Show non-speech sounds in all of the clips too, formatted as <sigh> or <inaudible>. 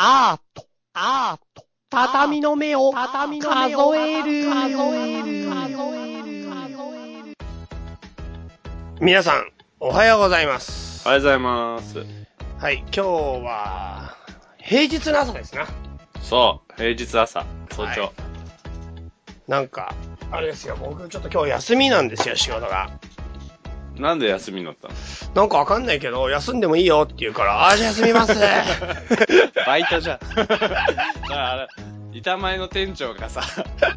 アート、アート、畳の目を、畳の目を数える、数える、数える、数える。皆さん、おはようございます。おはようございます。はい、今日は、平日の朝ですな。そう、平日朝、早朝。はいなんか、あれですよ、僕ちょっと今日休みなんですよ、仕事が。なんで休みになったの？なんかわかんないけど、休んでもいいよって言うから、あーじゃあ休みます。<laughs> バイトじゃん。だからあれ、板前の店長がさ、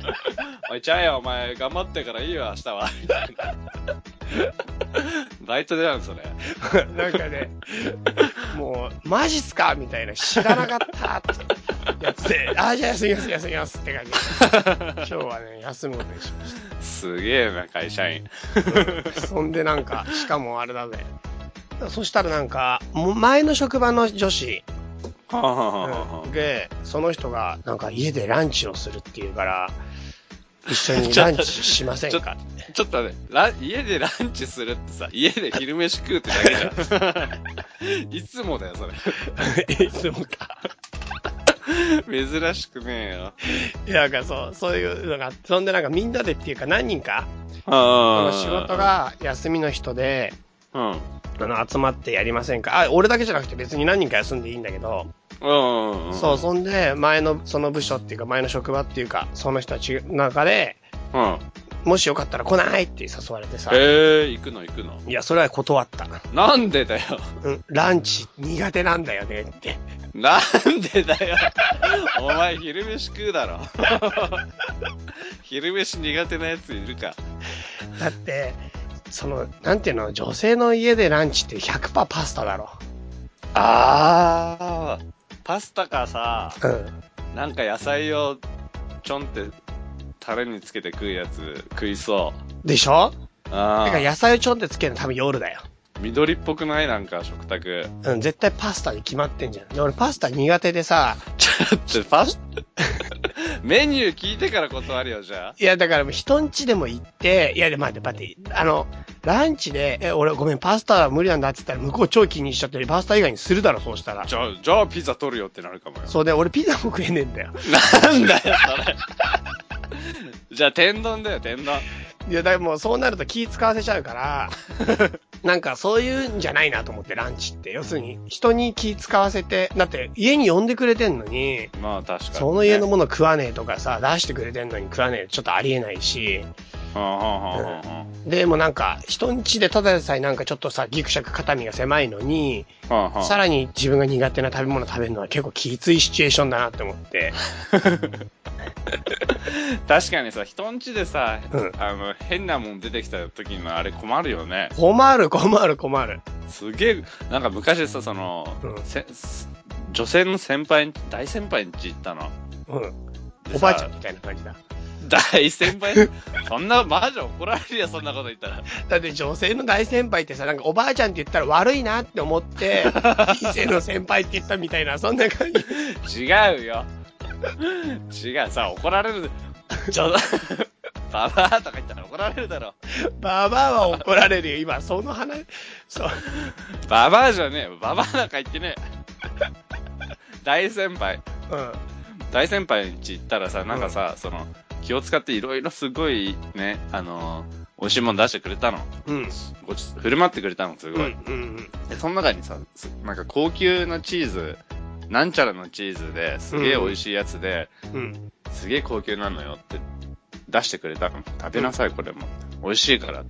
<laughs> おい、ちゃえよ、お前、頑張ってからいいよ、明日は。みたいな。バイトじゃん、それ。<laughs> なんかね、もう、マジっすか？みたいな、知らなかったって <laughs> やつで、あーじゃあ休みます、休みますって感じで。今日はね、休むことにしましすげえな、会社員。た。そんでなんか、しかもあれだぜ。そしたらなんか、前の職場の女子で、その人がなんか家でランチをするっていうから、一緒にランチ <laughs> しませんかって。ちょっとね、家でランチするってさ、家で昼飯食うってだけじゃん。<laughs> いつもだよ、それ。<laughs> いつもか。珍しくねえよ。いや、なんかそう、そういうのがそんでなんかみんなでっていうか何人か、そあの仕事、が休みの人で、うん。あの、集まってやりませんか？あ、俺だけじゃなくて別に何人か休んでいいんだけど、うんうん。そう、そんで、前の、その部署っていうか、前の職場っていうか、その人たちの中で、うん。もしよかったら来ないって誘われてさ、ええー、行くの行くの。いや、それは断った。なんでだよ。うん、ランチ苦手なんだよねって。なんでだよ。お前昼飯食うだろ。<laughs> 昼飯苦手なやついるか。だって、その、なんていうの、女性の家でランチって100%パスタだろ。あー。パスタかさ、うん。なんか野菜をちょんってタレにつけて食うやつ食いそう。でしょ？あー。だから野菜をちょんってつけるの多分夜だよ。緑っぽくないなんか食卓。うん、絶対パスタに決まってんじゃん。で、俺パスタ苦手でさ、ちょっとパス、メニュー聞いてから断るよ、じゃあ。いや、だからもう人ん家でも行って、いや、で、待って、待って、あの、ランチで、え、俺ごめん、パスタは無理なんだって言ったら、向こう超気にしちゃって、パスタ以外にするだろ、そうしたら。じゃあ、じゃあピザ取るよってなるかもよ。そうで、俺ピザも食えねえんだよ。なんだよ、それ。じゃあ、天丼だよ、天丼。いや、だからもうそうなると気使わせちゃうから、<laughs> なんかそういうんじゃないなと思って、ランチって。要するに、人に気使わせて、だって家に呼んでくれてんのに、まあ、確かに、ね。その家のもの食わねえとかさ、出してくれてんのに食わねえ、ちょっとありえないし、でもなん。か、人ん。家でただでさえなん。かちょっとさ、ギクシャク肩身が狭いのに、はあさらに自分が苦手な食べ物食べるのは結構きついシチュエーションだなって思って。確かにさ、人ん。ちでさ、うん。あの、変なもん。出てきた時のあれ困るよね。困る困る困る。すげえ、なん。か昔さ、その、うん。せ女性の先輩、大先輩ん。ち行ったの。うん。おばあちゃん。みたいな感じだ。大先輩？そんな、マジ怒られるよ、そんなこと言ったら。だって女性の大先輩ってさ、なんかおばあちゃんって言ったら悪いなって思って、<laughs> 人生の先輩って言ったみたいな、そんな感じ。違うよ。違う、さ、怒られる。ちょ、ババアとか言ったら怒られるだろ。ババアは怒られるよ。今、その話、そう。ババアじゃねえよ。ババアなんか言ってねえ。大先輩。うん。大先輩ん家行ったらさ、なんかさ、その、気を使っていろいろすごいね、あのー美味しいもの出してくれたの。うん。ごち振る舞ってくれたの、すうん。ごい。うん。で、その中にさ、すなんか高級なチーズ、なんちゃらのチーズですげえ美味しいやつで、うん。すげえ高級なのよって出してくれたの。食べなさい、これも。美味しいからっ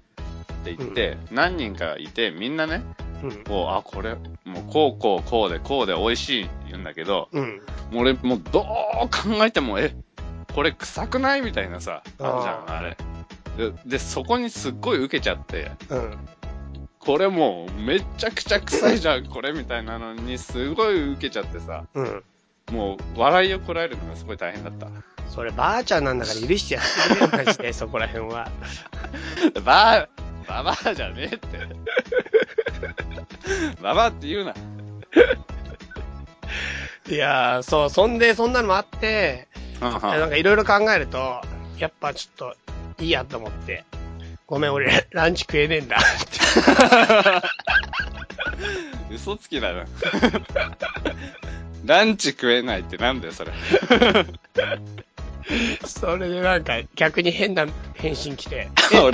て言って、何人かいて、みんなね、うん。こう、あ、これ、もうこうこうこうでこうで美味しい言うんだけど、うん。もう俺もうどう考えても、え、これ臭くないみたいなさ、あるじゃん、あれ。で、でそこにすっごい受けちゃって、うん。これもうめちゃくちゃ臭いじゃん、これみたいなのにすごい受けちゃってさ、うん。もう笑いをこらえるのがすごい大変だった。そればあちゃんなんだから許してやってくれるマジで、<laughs> そこら辺は。ばあ、ばばあじゃねえって。ばばあって言うな。いやー、そう、そんで、そんなのもあって、なんかいろいろ考えると、やっぱちょっと、いいやと思って、ごめん、俺、<laughs> ランチ食えねえんだって。<laughs> 嘘つきだな。<laughs> ランチ食えないってなんだよ、それ。それでなんか逆に変な返信来て、どう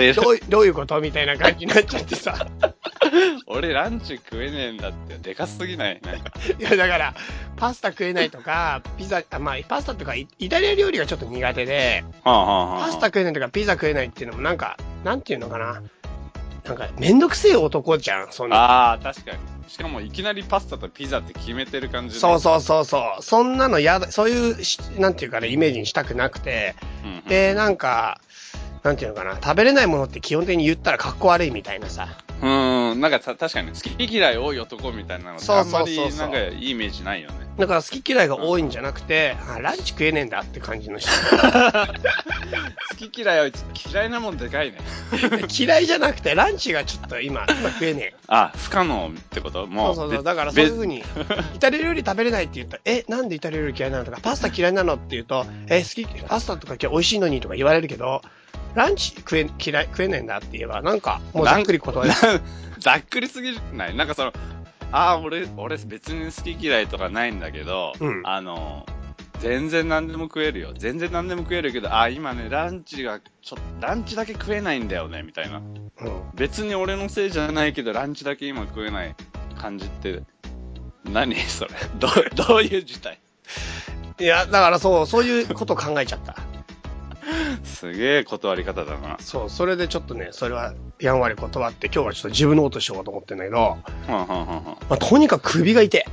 どういうこと？みたいな感じになっちゃってさ。<laughs> 俺ランチ食えねえんだって、でかすぎない？なんか。いやだから、パスタ食えないとか、ピザ、あまあパスタとかイイタリア料理がちょっと苦手で、はあはあはあパスタ食えないとかピザ食えないっていうのもなんか、なんていうのかな。なんか、めんどくせえ男じゃん、そんな。ああ、確かに。しかもいきなりパスタとピザって決めてる感じで。そうそうそうそう。そんなのやだ、そういうし、なんていうかね、イメージにしたくなくて、うんうん。で、なんか、なんていうのかな、食べれないものって基本的に言ったら格好悪いみたいなさ。うーん、なんかた確かに好き嫌い多い男みたいなのってそうあんまそうそうそうりなんかいいイメージないよね。だから好き嫌いが多いんじゃなくて、あ、ランチ食えねえんだって感じの人。<laughs> 好き嫌いは嫌いなもんでかいね。<laughs> 嫌いじゃなくて、ランチがちょっと今、今食えねえ。あ、不可能ってこと？そもう。うそうそう。べだからそういう風に、イタリア料理食べれないって言ったら、<laughs> え、なんでイタリア料理嫌いなのとか、パスタ嫌いなのって言うと、え、好き、パスタとか美味しいのにとか言われるけど、ランチ食え、嫌い、食えねえんだって言えば、なんか、もうざっくり断る。な <laughs> ざっくりすぎない？なんかその、ああ、俺、俺別に好き嫌いとかないんだけど、うんあの、全然何でも食えるよ。全然何でも食えるけど、ああ、今ね、ランチが、ちょランチだけ食えないんだよね、みたいな。うん。別に俺のせいじゃないけど、ランチだけ今食えない感じって、何それ？ど、どういう事態？いや、だからそう、そういうこと考えちゃった。すげえ断り方だな。そう、それでちょっとね、それはやんわり断って、今日はちょっと自分のことしようと思ってんだけど、はんはんはんはん。まあ、とにかく首が痛い。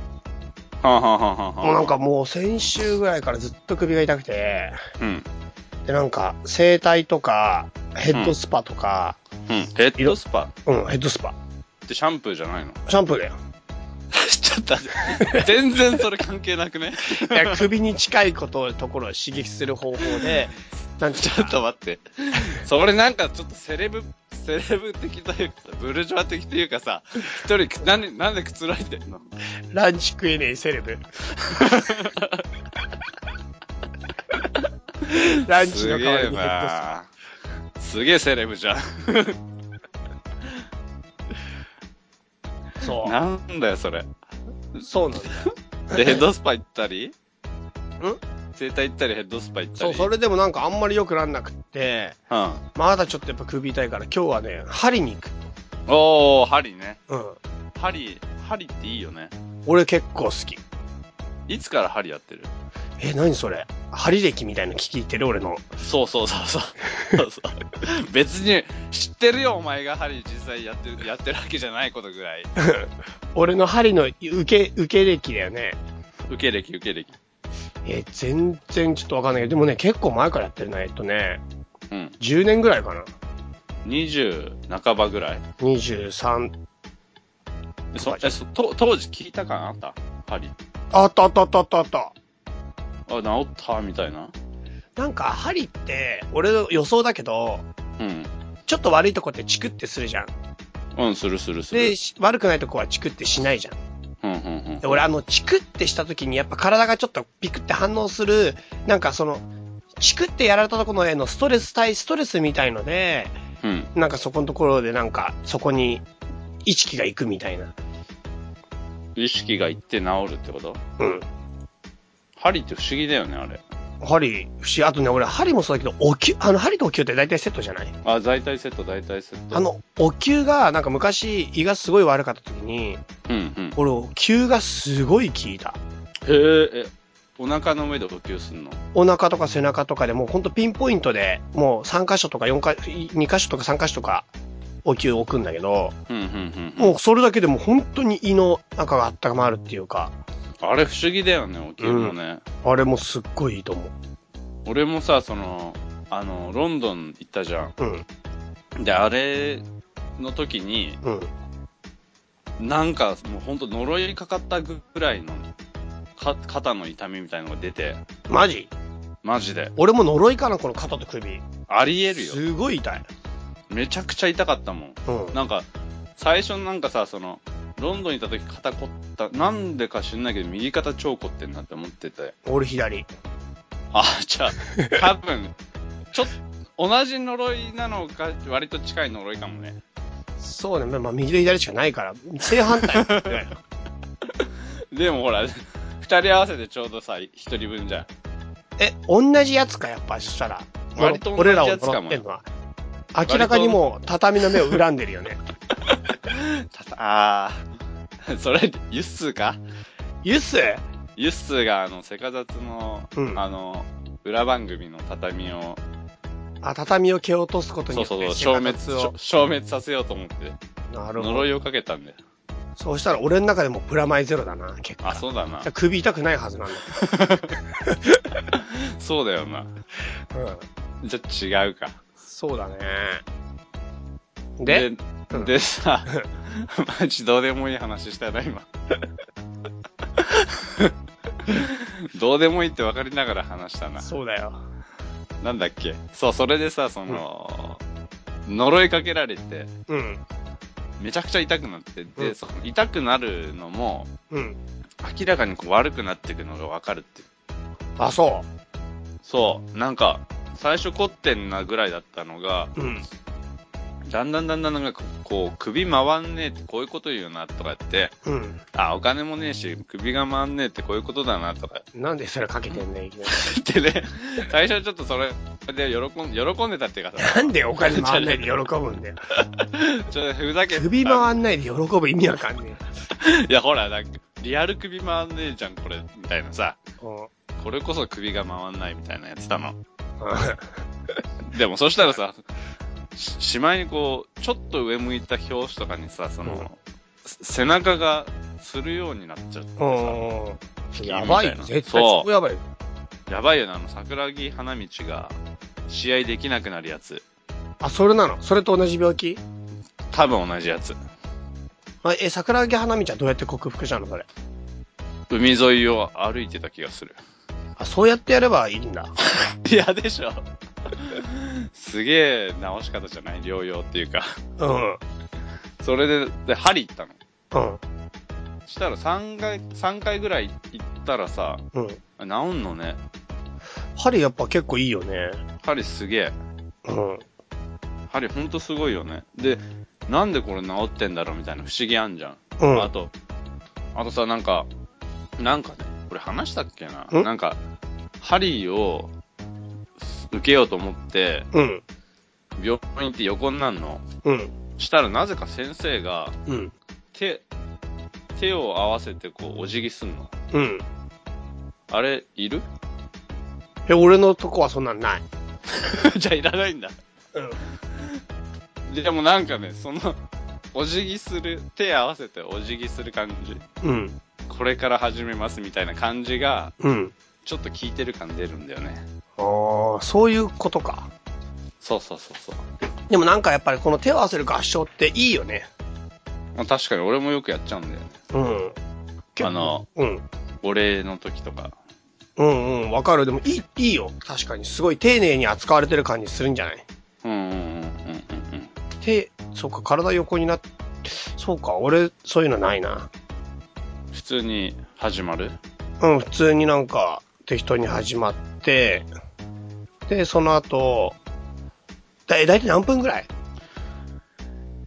はんはんはんはんはん。もうなんかもう先週ぐらいからずっと首が痛くて、うん。で、なんか、整体とか、ヘッドスパとか、うん。ヘッドスパ？うん、ヘッドスパ。ってシャンプーじゃないの？シャンプーだよ。ちょっと待って、全然それ関係なくねいや、首に近いこと、ところを刺激する方法で、<laughs> なんてちょっと待って。それなんかちょっとセレブ、セレブ的というかさ、ブルジョワ的というかさ、一人、なんで、なんでくつろいでんの？ランチ食えねえセレブ。ランチの代わりにヘッドスすげえセレブじゃん。そなんだよ、それ。う。そうなんだよ。<laughs> で、ヘッドスパ行ったり？ん？整体行ったりヘッドスパ行ったり？そう、それでもなんかあんまり良くなんなくって、うん。まだちょっとやっぱ首痛いから今日はね、針に行く。おー、針ね。うん。針、針っていいよね。俺結構好き。いつから針やってる？え、何それ？針歴みたいなの聞いてる俺の。そうそうそうそう。そうそう別に、知ってるよ、お前が針実際やってる、やってるわけじゃないことぐらい。<laughs> 俺の針の受け、受け歴だよね。受け歴、受け歴。え、全然ちょっとわかんないけど、でもね、結構前からやってるね。えっとね、うん。10年ぐらいかな。20半ばぐらい23。えそえそと当時聞いたかあった？針。あったあったあったあったあった。あ、治った？みたいな。なんか、針って、俺の予想だけど、うん。ちょっと悪いとこってチクってするじゃん。うん、するするする。で、し悪くないとこはチクってしないじゃん。うんうんうんで。俺あの、チクってした時にやっぱ体がちょっとピクって反応する、なんかその、チクってやられたところへのストレス対ストレスみたいので、うん。なんかそこのところでなんか、そこに意識が行くみたいな。意識がいって治るってこと？うん。針って不思議だよね、あれ。針、不思議。あとね、俺針もそうだけど、お灸、あの、針とお灸って大体セットじゃない？あ、大体セット、大体セット。あ、の、お灸が、なんか昔胃がすごい悪かった時に、うんうん。俺、お灸がすごい効いた。へえ、え、お腹の上で呼吸すんの？お腹とか背中とかでもうほんとピンポイントで、もう3箇所とか4か、2箇所とか3箇所とか、お灸置くんだけど、うんうんうんうん。もうそれだけでも本当に胃の中が温まるっていうか、あれ不思議だよね、お灸もね。あれもすっごいいいと思う。俺もさ、その、あの、ロンドン行ったじゃうん、ん。で、あれの時に、うん。なんかもうほんと呪いかかったぐらいの、か、肩の痛みみたいなのが出て、マジ？マジで。俺も呪いかな、この肩と首。ありえるよ。すごい痛い。めちゃくちゃ痛かったもん。うん。なんか、最初なんかさ、その、ロンドンに行った時肩凝った、なんでか知んないけど右肩超凝ってんなって思ってて。俺左。あ、じゃあ、多分、ちょっと、同じ呪いなのか、割と近い呪いかもね。そうね、まあ右と左しかないから、正反対。<laughs> でもほら、不二人合わせてちょうどさ、一人分じゃん。え、同じやつか、やっぱ、そしたら。割と同じ俺らをやつかも呪ってんのは。明らかにもう、畳の目を恨んでるよね。たた、あー。<laughs> それ、ユッスーか？ユスユッスーが、あの、セカザツの、うんあの、裏番組の畳を、あ、畳を蹴落とすことによってそうそうそう、消滅、生活を。消滅させようと思って、なるほど。呪いをかけたんだよ。そうしたら俺の中でもプラマイゼロだな、結構。あ、そうだなじゃ。あ首痛くないはずなんだ <laughs> そうだよな。けど。うん。じゃあ違うか。そうだね。で、うんでさ、<laughs> マジどうでもいい話したな、今。<laughs> どうでもいいって分かりながら話したな。そうだよ。なんだっけ？そう、それでさ、その、呪いかけられて、うん。めちゃくちゃ痛くなって、で、うんその痛くなるのも、うん。明らかにこう悪くなっていくのが分かるっていう。あ、そそう、なんか、最初凝ってんなぐらいだったのが、う。うん。だんだんだんだんなんかこう、首回んねえってこういうこと言うなとか言って、うん。あ、お金もねえし、首が回んねえってこういうことだなとかなんでそれかけてんだよ、いきなり言ってね、最初はちょっとそれで喜ん喜んでたっていうかさ、なんでお金回んないで喜ぶんだよ。ちょっとふざけて首回んないで喜ぶ意味わかんねいや、ほら、なんか、リアル首回んねえじゃん、これ、みたいなさ。これこそ首が回んないみたいなやつたの。でもそしたらさ、ししまいにこう、ちょっと上向いた表紙とかにさ、その、うんせ背中がするようになっちゃってさ、うん。やばい絶対そう超やばいよ。やばいよね、あの、桜木花道が試合できなくなるやつ。あ、それなの？それと同じ病気？多分同じやつ。あえ、桜木花道はどうやって克服したのそれ？海沿いを歩いてた気がする。あ、そうやってやればいいんだ。嫌でしょすげえ直し方じゃない療養っていうか。うん。それで、で、針行ったの。うん。したら3回、三回ぐらい行ったらさ、うん。治んのね。針やっぱ結構いいよね。針すげえ。うん。針ほんとすごいよね。で、なんでこれ治ってんだろうみたいな不思議あんじゃん。うん。あと、あとさ、なんか、なんかね、これ話したっけなんなんか、針を受けようと思って、うん。病院行って横になるの？うん。したらなぜか先生がうん。手、手を合わせてこうお辞儀すんの。うん。あれ、いる？え、俺のとこはそんなんない。<laughs> じゃあいらないんだ。うん。でもなんかね、その、お辞儀する、手合わせてお辞儀する感じ。うん。これから始めますみたいな感じが、うん。ちょっと効いてる感出るんだよね。ああ、そういうことか。そうそうそうそう。でもなんかやっぱりこの手を合わせる合唱っていいよね。まあ、確かに俺もよくやっちゃうんだよね。うん。あの、うん。お礼の時とか。うんうん、わかる。でもいい、いいよ。確かに。すごい丁寧に扱われてる感じするんじゃない？うんうんうんうんうんうん。手、そうか、体横になって、そうか、俺、そういうのないな。普通に始まる？うん、普通になんか、適当に始まって、で、その後、だ、だいたい何分ぐらい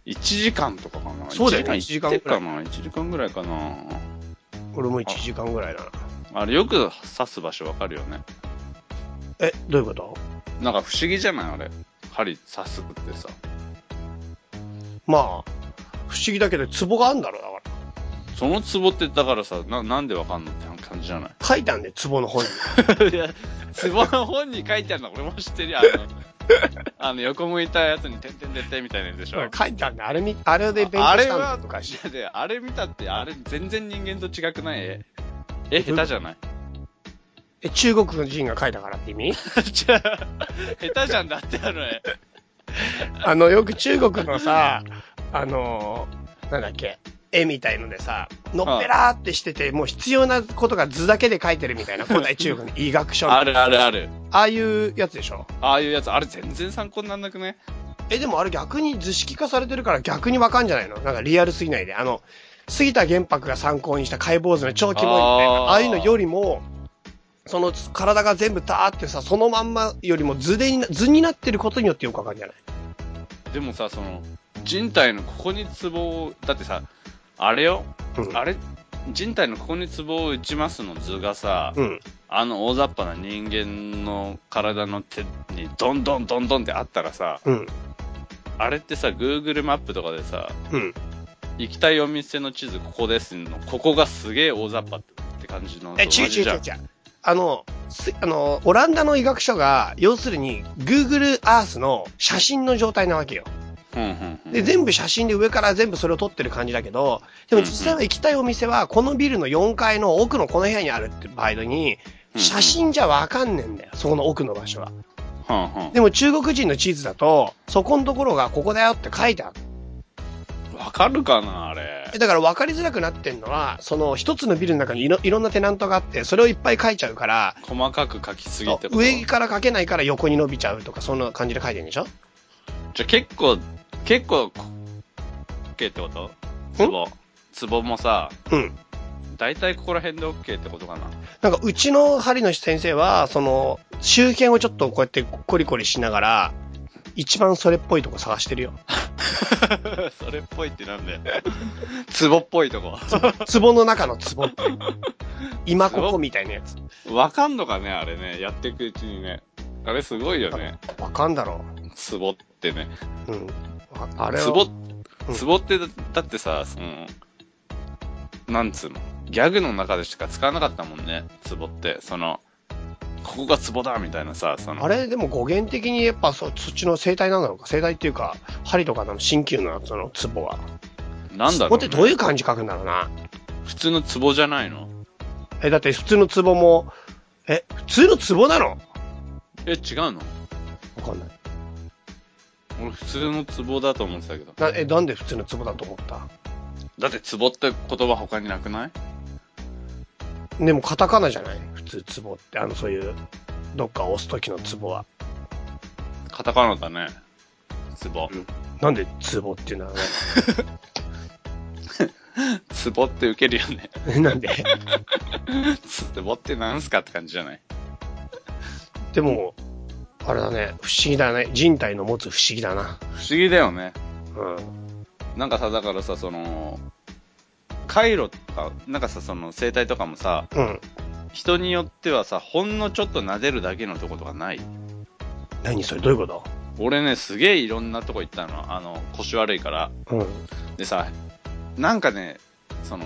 ?1 時間とかかな？そうだよね1時間1時間ぐらいかな ?1 時間ぐらいかな俺も1時間ぐらいだな。あれよく刺す場所わかるよね。え、どういうこと？なんか不思議じゃない？あれ。針刺すってさ。まあ、不思議だけど、ツボがあるんだろう、だから。そのツボってだからさ、な、なんでわかんのって感じじゃない？書いたんで、ツボの本に。<laughs> いや、ツボの本に書いてあるの俺も知ってるよ。あの、あの横向いたやつに点々点々みたいなやつでしょ？書いてあるんで、あれみ、あれで勉強したあれは、とかし。いやであれ見たって、あれ全然人間と違くない？え、え、下手じゃない？え、中国の人が書いたからって意味？<laughs> じゃあ、下手じゃんだってあの絵。あの、よく中国のさ、あのーなんだっけ、絵みたいのでさ、のっぺらーってしてて、もう必要なことが図だけで書いてるみたいな、<laughs> 古代中国の医学書のあるあるある。ああいうやつでしょ？ああいうやつ、あれ全然参考になんなくねえ、でもあれ逆に図式化されてるから逆にわかんじゃないの？なんかリアルすぎないで。あの、杉田玄白が参考にした解剖図の超キモいみたいな、あー。ああいうのよりも、その体が全部ターってさ、そのまんまよりも図で図になってることによってよくわかるんじゃない？でもさ、その、人体のここにツボを、だってさ、あれよ、うんあれ、人体のここにツボを打ちますの？図がさ、うん。あの大雑把な人間の体の手にドンドンドンドンってあったらさ、うん。あれってさ、Google マップとかでさ、うん。行きたいお店の地図ここですの、ここがすげえ大雑把って感じの。え、違う違う違う違う。あの、すあの、オランダの医学書が、要するに、Google Earth の写真の状態なわけよ。で、全部写真で上から全部それを撮ってる感じだけど、でも実際は行きたいお店は、このビルの4階の奥のこの部屋にあるって場合に、写真じゃわかんねえんだよ。そこの奥の場所は。でも中国人の地図だと、そこのところがここだよって書いてある。わかるかなあれ。だから分かりづらくなってんのは、その一つのビルの中にいろいろんなテナントがあって、それをいっぱい書いちゃうから、細かく書きすぎって上から書けないから横に伸びちゃうとか、そんな感じで書いてるんでしょ？じゃあ結構、結構、OK ってこと？ツボ。ツボもさ、うん。大体ここら辺で OK ってことかな？なんかうちの針の先生は、その、周辺をちょっとこうやってコリコリしながら、一番それっぽいとこ探してるよ。<laughs> それっぽいってなんだよ。<laughs> ツボっぽいとこ。壺の中の壺って。<laughs> 今ここみたいなやつ。わかんのかねあれね。やっていくうちにね。あれすごいよね。わかんだろツボってね。う。うん。ああれはツボ、うんツボってだだってさ、その、なんつうの？ギャグの中でしか使わなかったもんね。ツボって。その、ここがツボだみたいなさ、その。あれでも語源的にやっぱそそっちの生態なんだろうか？生態っていうか、針とかの鍼灸のその壺は。なんだろう、壺ってどういうね。感じ書くんだろうな。普通のツボじゃないの？え、だって普通の壺も、え、普通の壺なの？え、違うの？わかんない。俺普通のツボだと思ってたけど。な、え、なんで普通の壺だと思った？だってツボって言葉他になくない？でもカタカナじゃない？普通壺って、あの、そういう、どっか押す時の壺は。カタカナだね。ツボ。なんで壺っていうのは？ね。<laughs> ツボってウケるよね。なんで？<laughs> ツボってなんすかって感じじゃない？でも、あれだね、不思議だね。人体の持つ不思議だな。不思議だよね。うん。なんかさ、だからさ、その、回路とか、なんかさ、その生態とかもさ、うん。人によってはさ、ほんのちょっと撫でるだけのとことかない？何それ？どういうこ俺ね、すげえいろんなとこ行ったの。あの、腰悪いから。とうん。でさ、なんかね、その、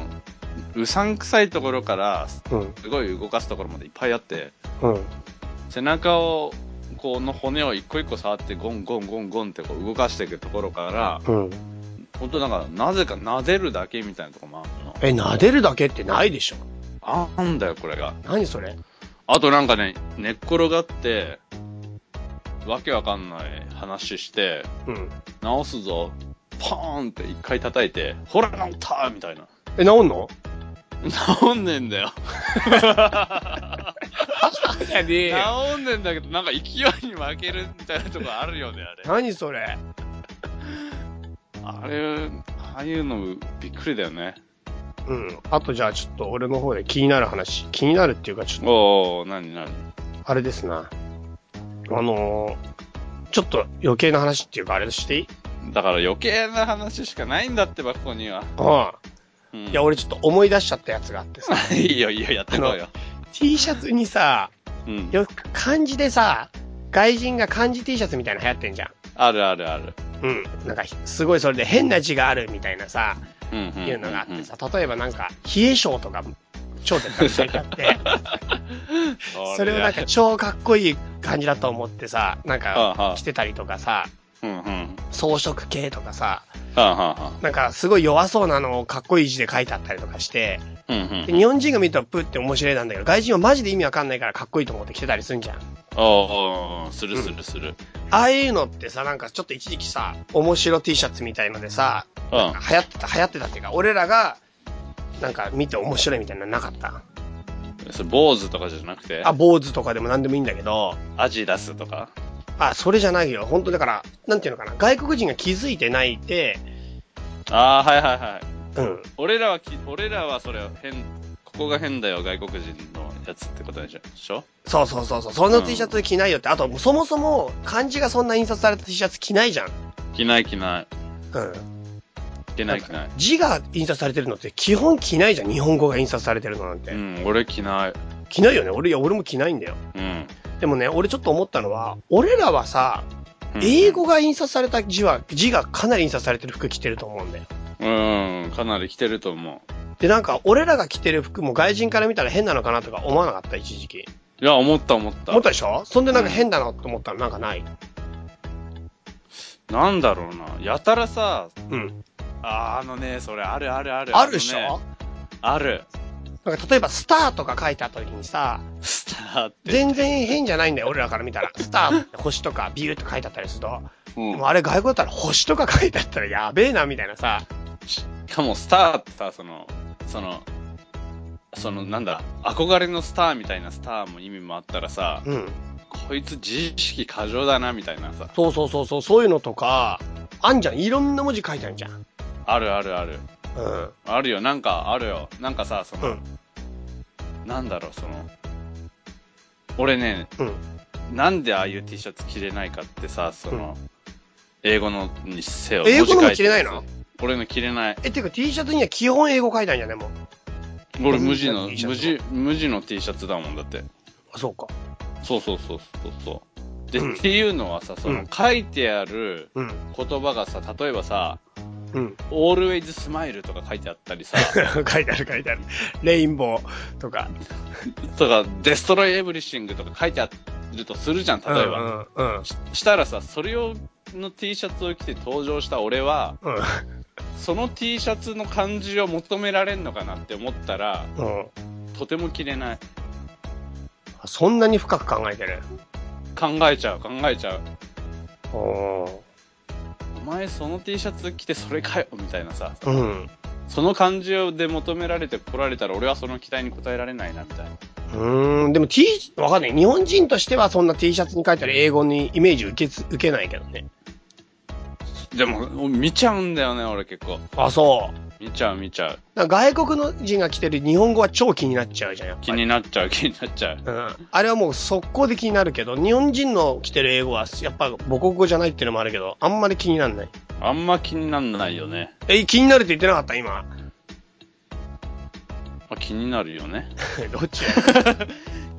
うさんくさいところから、うん。すごい動かすところまでいっぱいあって、うん。背中を、この骨を一個一個触ってゴンゴンゴンゴンってこう動かしていくところから、うん。ほんとなんか、なぜか撫でるだけみたいなとこもあるの。え、撫でるだけってないでしょあんだよ、これが。何それあとなんかね、寝っ転がって、わけわかんない話して、うん。直すぞ、ポーンって一回叩いて、ほら治ったみたいな。え、治んの？<laughs> 治んねえんだよ。<laughs> やね治んねえんだけど、なんか勢いに負けるみたいなとこあるよね、あれ。何それあれ、ああいうのびっくりだよね。うん。あとじゃあちょっと俺の方で気になる話。気になるっていうかちょっと、おー、なになにあれですな。あのー、ちょっと余計な話っていうかあれしていい？だから余計な話しかないんだってば、ここには。ああ。うん、いや、俺ちょっと思い出しちゃったやつがあってさ。<laughs> いいよ、いいよ、やってこうよ。T シャツにさ、うん。よく漢字でさ、外人が漢字 T シャツみたいなの流行ってんじゃん。あるあるある。うん。なんか、すごいそれで変な字があるみたいなさ、うんうんうんうん。いうのがあってさ、例えばなんか、冷え性とか、頂点が書いてあって、<laughs> それをなんか超かっこいい感じだと思ってさ、なんか着てたりとかさ、うんうん。装飾系とかさ、はあ、はあはなんかすごい弱そうなのをかっこいい字で書いてあったりとかして、あ、うんうんで。日本人が見るとプって面白いなんだけど、外人はマジで意味わかんないからかっこいいと思って着てたりすんじゃん。おうおうおうするするする。ああいうのってさ、なんかちょっと一時期さ、面白 T シャツみたいのでさ、うん。流行ってた、流行ってたっていうか、俺らが、なんか見て面白いみたいなのなかった？それ坊主とかじゃなくて？あ、坊主とかでも何でもいいんだけど、アジダスとか？あ、それじゃないよ。本当だから、なんていうのかな。外国人が気づいてないで、ああ、はいはいはい。うん。俺らはき、俺らはそれ変、ここが変だよ、外国人のやつってことでしょ？そうそうそうそう。そのうん T シャツ着ないよって。あと、そもそも漢字がそんな印刷された T シャツ着ないじゃん。着ない着ない。うん。着ない着ない。字が印刷されてるのって基本着ないじゃん。日本語が印刷されてるのなんて。うん、俺着ない。着ないよね。俺、いや、俺も着ないんだよ。うん。でもね、俺ちょっと思ったのは、俺らはさ、うん英語が印刷された字は、字がかなり印刷されてる服着てると思うんだよ。うん、かなり着てると思で、なんか、俺らが着てる服も外人から見たら変なのかなとか思わなかった、一時期。う。いや、思った思った。思ったでしょ？そんでなんか変だなって思ったらなんかない？なんだろうな。やたらさ、うん。あーあのね、それあるあるある。あるでしょ？ある。なんか例えばスターとか書いた時にさ、スターって。全然変じゃないんだよ、俺らから見たら。スターって星とかビューって書いてあったりすると。うんでもあれ外国だったら星とか書いてあったらやべえな、みたいなさ。しかもスターってさ、その、その、その、なんだ、憧れのスターみたいなスターも意味もあったらさ、うん。こいつ自意識過剰だな、みたいなさ。そうそうそうそう、そういうのとか、あんじゃん。いろんな文字書いてあるじゃん。あるあるある。うん。あるよ、なんかあるよ。なんかさ、その、うん。なんだろう、その、俺ね、うん。なんでああいう T シャツ着れないかってさ、その、英語のにせよ。英語のも着れないの？俺の着れない。え、ていうか T シャツには基本英語書いてあるんじゃねもう。俺無地の、T シャツ無地、無地の T シャツだもんだって。あ、そうか。そうそうそうそうそう。で、うんっていうのはさ、その、うん書いてあるうん。言葉がさ、例えばさ、うん。always smile とか書いてあったりさ、<laughs> 書いてある書いてある。レインボーとか。とか、destroy everything とか書いてあるとするじゃん、例えば。うんうんうん。ししたらさ、それを、の T シャツを着て登場した俺は、うん。その T シャツの感じを求められんのかなって思ったら、うん。とても着れない。そんなに深く考えてる？考えちゃう、考えちゃう。お前その T シャツ着てそれかよ、みたいなさ。うん。その感じで求められて来られたら俺はその期待に応えられないな、みたいな。うーん。でも T、わかんない。日本人としてはそんな T シャツに書いてある英語にイメージ受けつ、受けないけどね。でも、見ちゃうんだよね、俺結構。あ、そう。見ちゃう、見ちゃう。外国の人が着てる日本語は超気になっちゃうじゃん、やっぱ気り。になっちゃう、気になっちゃう。うん。あれはもう速攻で気になるけど、日本人の着てる英語はやっぱ母国語じゃないっていうのもあるけど、あんまり気になんない。あんま気になんないよね。え、気になるって言ってなかった今？あ気になるよね。<laughs> どっち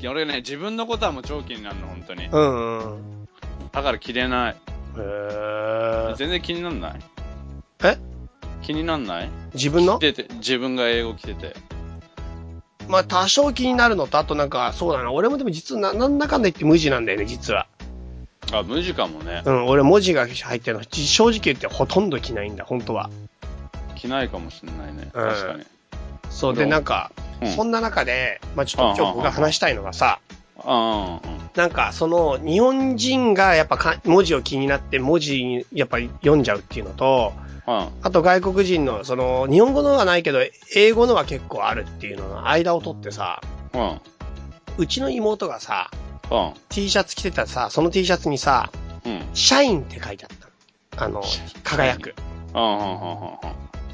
や <laughs> 俺ね、自分のことはもう超気になるの、本当に。うんうん。だから着れない。へー全然気になんないえ？気になんない？自分の？着てて、自分が英語着てて。まあ多少気になるのと、あとなんか、そうだな。俺もでも実はな、なんだかんだ言って無地なんだよね、実は。あ、無地かもね。うん、俺文字が入ってるの、正直言ってほとんど着ないんだ、本当は。着ないかもしれないね。うん確かに。そうで、なんか、うんそんな中で、まあちょっと今日僕が話したいのがさ、あなんかその、日本人がやっぱか文字を気になって文字にやっぱり読んじゃうっていうのと、あ、と外国人の、その、日本語のはないけど、英語のは結構あるっていうのの間を取ってさ、うん。うちの妹がさ、うん。T シャツ着てたらさ、その T シャツにさ、うん。シャインって書いてあったの。あの、輝く。うん。うん。うん。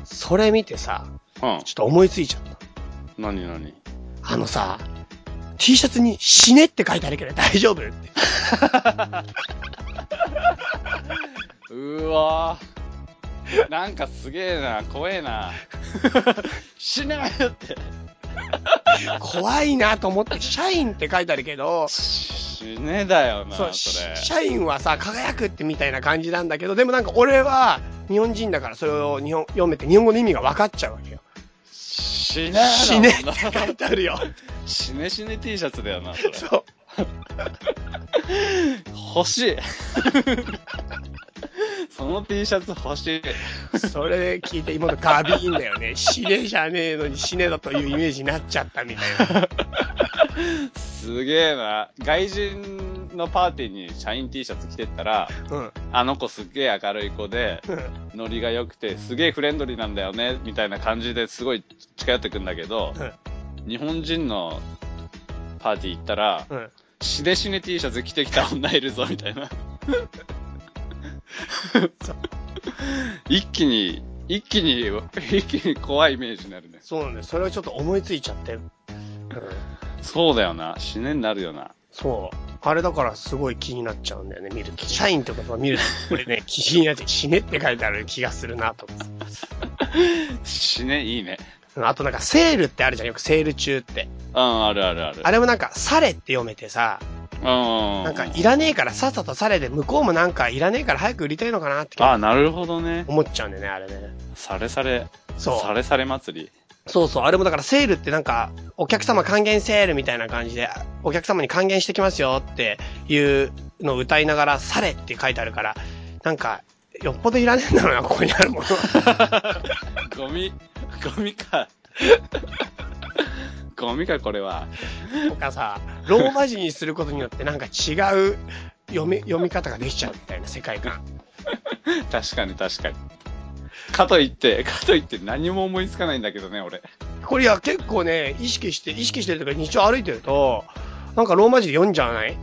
それ見てさ、うん。うん。ちょっと思いついちゃった。何何？あのさ、T シャツに死ねって書いてあるけど大丈夫？って。うーわーなんかすげえな、怖えな。死ねーって。怖いなと思って、シャインって書いてあるけど、死ねだよな、それ。シャインはさ、輝くってみたいな感じなんだけど、でもなんか俺は日本人だからそれを日本読めて日本語の意味が分かっちゃうわけよ。死ね死ねって書いてあるよ。死ね死ね T シャツだよな、それ。そう。欲しい。<laughs> その T シャツ欲しい。それ聞いて妹ガビーンだよね。死ねじゃねえのに死ねだというイメージになっちゃったみたいな。<laughs> すげえな。外人のパーティーに社員 T シャツ着てったら、うん。あの子すっげえ明るい子で、うんノリが良くて、すげえフレンドリーなんだよね、みたいな感じですごい近寄ってくんだけど、うん日本人のパーティー行ったら、うん。しねしね T シャツ着てきた女いるぞ、みたいな。<laughs> 一気に、一気に、一気に怖いイメージになるね。そうなんだよ。それをちょっと思いついちゃって。うん。そうだよな。死ねになるよな。そう。あれだからすごい気になっちゃうんだよね、見ると。社員って言葉見ると、<laughs> これね、気になって死ねって書いてある気がするなと思って。死ね、いいね。あとなんかセールってあるじゃん、よくセール中って。うん、あるあるある。あれもなんか、サレって読めてさ、うん。なんか、いらねえからさっさとサレで、向こうもなんか、いらねえから早く売りたいのかなってあ、なるほどね。思っちゃうんだよね、あれね。されされ。そうされされ祭り。そうそう、あれもだからセールってなんか、お客様還元セールみたいな感じで、お客様に還元してきますよっていうのを歌いながら、サレって書いてあるから、なんか、よっぽどいらねえんだろうな、ここにあるものは。<laughs> ゴミ、ゴミか。ゴミか、これは。とかさ、ローマ字にすることによってなんか違う読み、読み方ができちゃうみたいな世界観。確かに確かに。かといって、かといって何も思いつかないんだけどね、俺。これいや結構ね、意識して、意識してるとか日常歩いてると、なんかローマ字で読んじゃわない？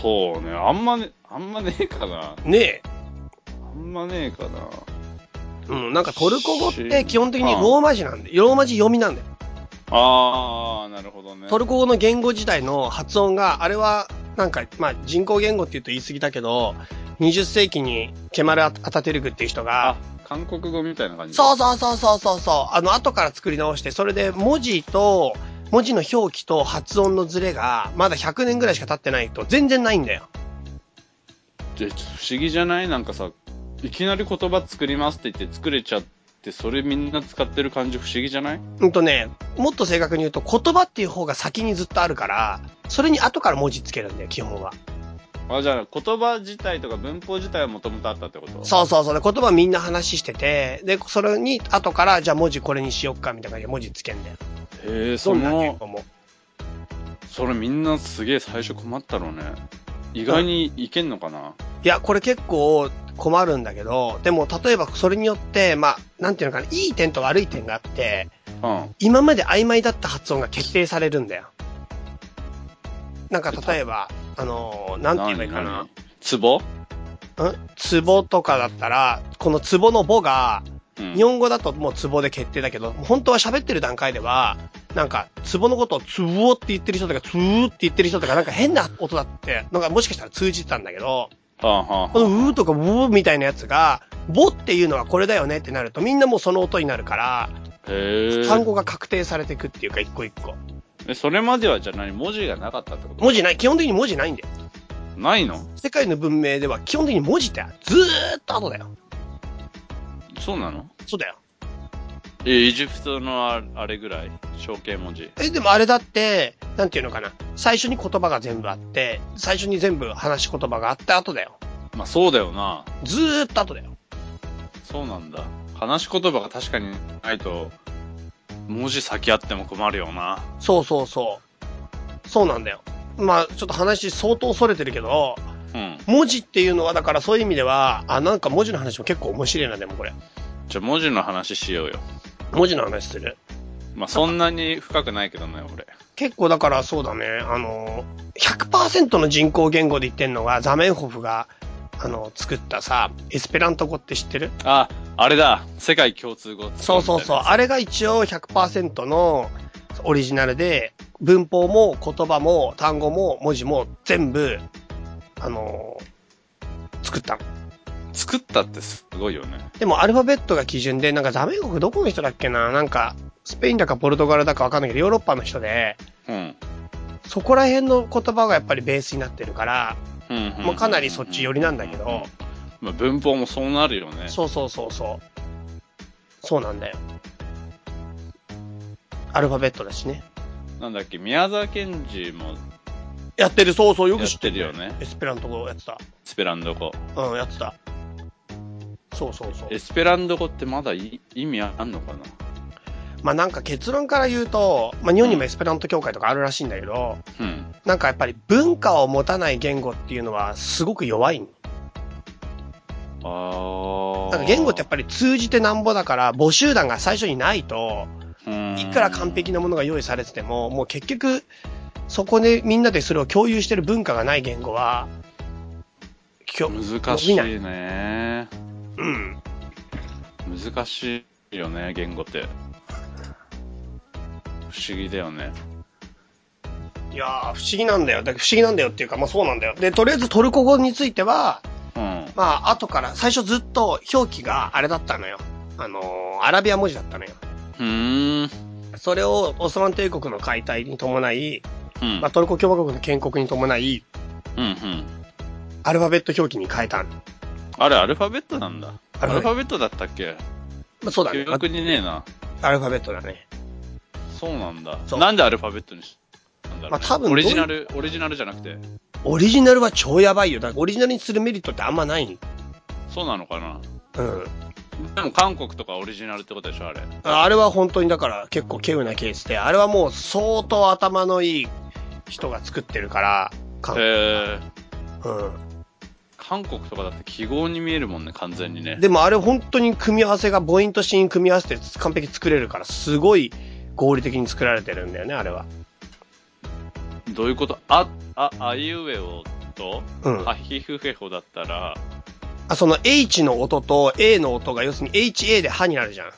そうね、あんまね、あんまねえかな。ねえ。あんまねえかな。うん、なんかトルコ語って基本的にローマ字なんで、ローマ字読みなんだよ。あー、なるほどね。トルコ語の言語自体の発音が、あれは、なんか、まあ、人工言語って言うと言い過ぎだけど、20世紀にケマル・アタテルクっていう人があ、、韓国語みたいな感じ。そうそうそうそうそうそう、あの、後から作り直して、それで文字と、文字の表記と発音のズレが、まだ100年ぐらいしか経ってないと全然ないんだよ。で不思議じゃない？なんかさ、いきなり言葉作りますって言って作れちゃって、それみんな使ってる感じ不思議じゃない？うんとね、もっと正確に言うと言葉っていう方が先にずっとあるから、それに後から文字つけるんだよ、基本は。あ、じゃあ言葉自体とか文法自体はもともとあったってこと？そうそうそう。で、言葉みんな話してて、で、それに後から、じゃあ文字これにしよっか、みたいな感じで文字つけんだよ。へえ、どそんな言の、語も。それみんなすげえ最初困ったろうね。意外にいけんのかな？いや、これ結構困るんだけど、でも例えばそれによって、まあ、なんていうのかな、いい点と悪い点があって、うん。今まで曖昧だった発音が決定されるんだよ。なんか例えば、あのー、なんて言えばいいかな。ツボん？ツボとかだったら、このツボのボが、うん。日本語だともうツボで決定だけど、本当は喋ってる段階では、なんか、ツボのことをツボって言ってる人とか、ツーって言ってる人とか、なんか変な音だって、なんかもしかしたら通じてたんだけど、はあはあこのはうーとかブーみたいなやつが、ボっていうのはこれだよねってなると、みんなもうその音になるから。単語が確定されていくっていうか、一個一個。え、それまではじゃあ何？文字がなかったってこと？文字ない、基本的に文字ないんだよ。ないの？世界の文明では基本的に文字ってずーっと後だよ。そうなの？そうだよ。え、エジプトのああれぐらい？象形文字。え、でもあれだって、なんていうのかな？最初に言葉が全部あって、最初に全部話し言葉があって後だよ。まあそうだよな。ずーっと後だよ。そうなんだ。話し言葉が確かにないと、文字先あっても困るよな。そうそうそう。そうなんだよ。まあ、ちょっと話相当逸れてるけど、うん。文字っていうのは、だからそういう意味では、あ、なんか文字の話も結構面白いな、でもこれ。じゃあ文字の話しようよ。文字の話する。まあそんなに深くないけどね、俺。結構だからそうだね、あの、100%の人工言語で言ってんのが、ザメンホフが、あの、作ったさ、エスペラント語って知ってる？あ、あれだ。世界共通語。そうそうそう。あれが一応100%のオリジナルで、文法も言葉も単語も文字も全部、あの作ったの。作ったってすごいよね。でもアルファベットが基準で、なんかザメンホフどこの人だっけな？なんか、スペインだかポルトガルだかわかんないけど、ヨーロッパの人で、うん。そこら辺の言葉がやっぱりベースになってるから、うんうんうんまあかなりそっち寄りなんだけど、まあ文法もそうなるよね。そうそうそうそう。そうなんだよ。アルファベットだしね。なんだっけ、宮沢賢治もやってる、そうそう、よく知ってるよね。エスペラント語やってた。スペランド語。うん、やってた。そうそうそうエ。スペランド語ってまだい意味あんのかな？まあなんか結論から言うと、まあ日本にもエスペラント協会とかあるらしいんだけど、うん。なんかやっぱり文化を持たない言語っていうのはすごく弱いの。あー。なんか言語ってやっぱり通じてなんぼだから、母集団が最初にないと、うんいくら完璧なものが用意されてても、もう結局、そこでみんなでそれを共有してる文化がない言語は、きょ難しいね。うん。難しいよね、言語って。不思議だよね。いやー、不思議なんだよ。だ不思議なんだよっていうか、まあそうなんだよ。で、とりあえずトルコ語については、うん。まあ、後から、最初ずっと表記があれだったのよ。あのーアラビア文字だったのよ。うーん。それをオスマン帝国の解体に伴い、うん。まあ、トルコ共和国の建国に伴い、うんうん。アルファベット表記に変えたの。あれ、アルファベットなんだ。アアルファベットルファベットだったっけ？まあ、そうだね。記憶にねえな。アルファベットだね。そうなんだそ。うなんでアルファベットにしたんだろう。まあ多分オリジナル、オリジナルじゃなくて。オリジナルは超やばいよ。だからオリジナルにするメリットってあんまない。そうなのかな。うん。でも韓国とかオリジナルってことでしょ、あれ。あれは本当にだから結構稀有なケースで、あれはもう相当頭のいい人が作ってるから、かへえ。う韓国とかだって記号に見えるもんね、完全にねん。。でもあれ本当に組み合わせが母音と子音組み合わせて完璧に作れるから、すごい合理的に作られてるんだよね、あれは。どういうこと？あ、あ、あいうえおと、うんはひふへほだったら、あ、その H の音と A の音が要するに HA で歯になるじゃん。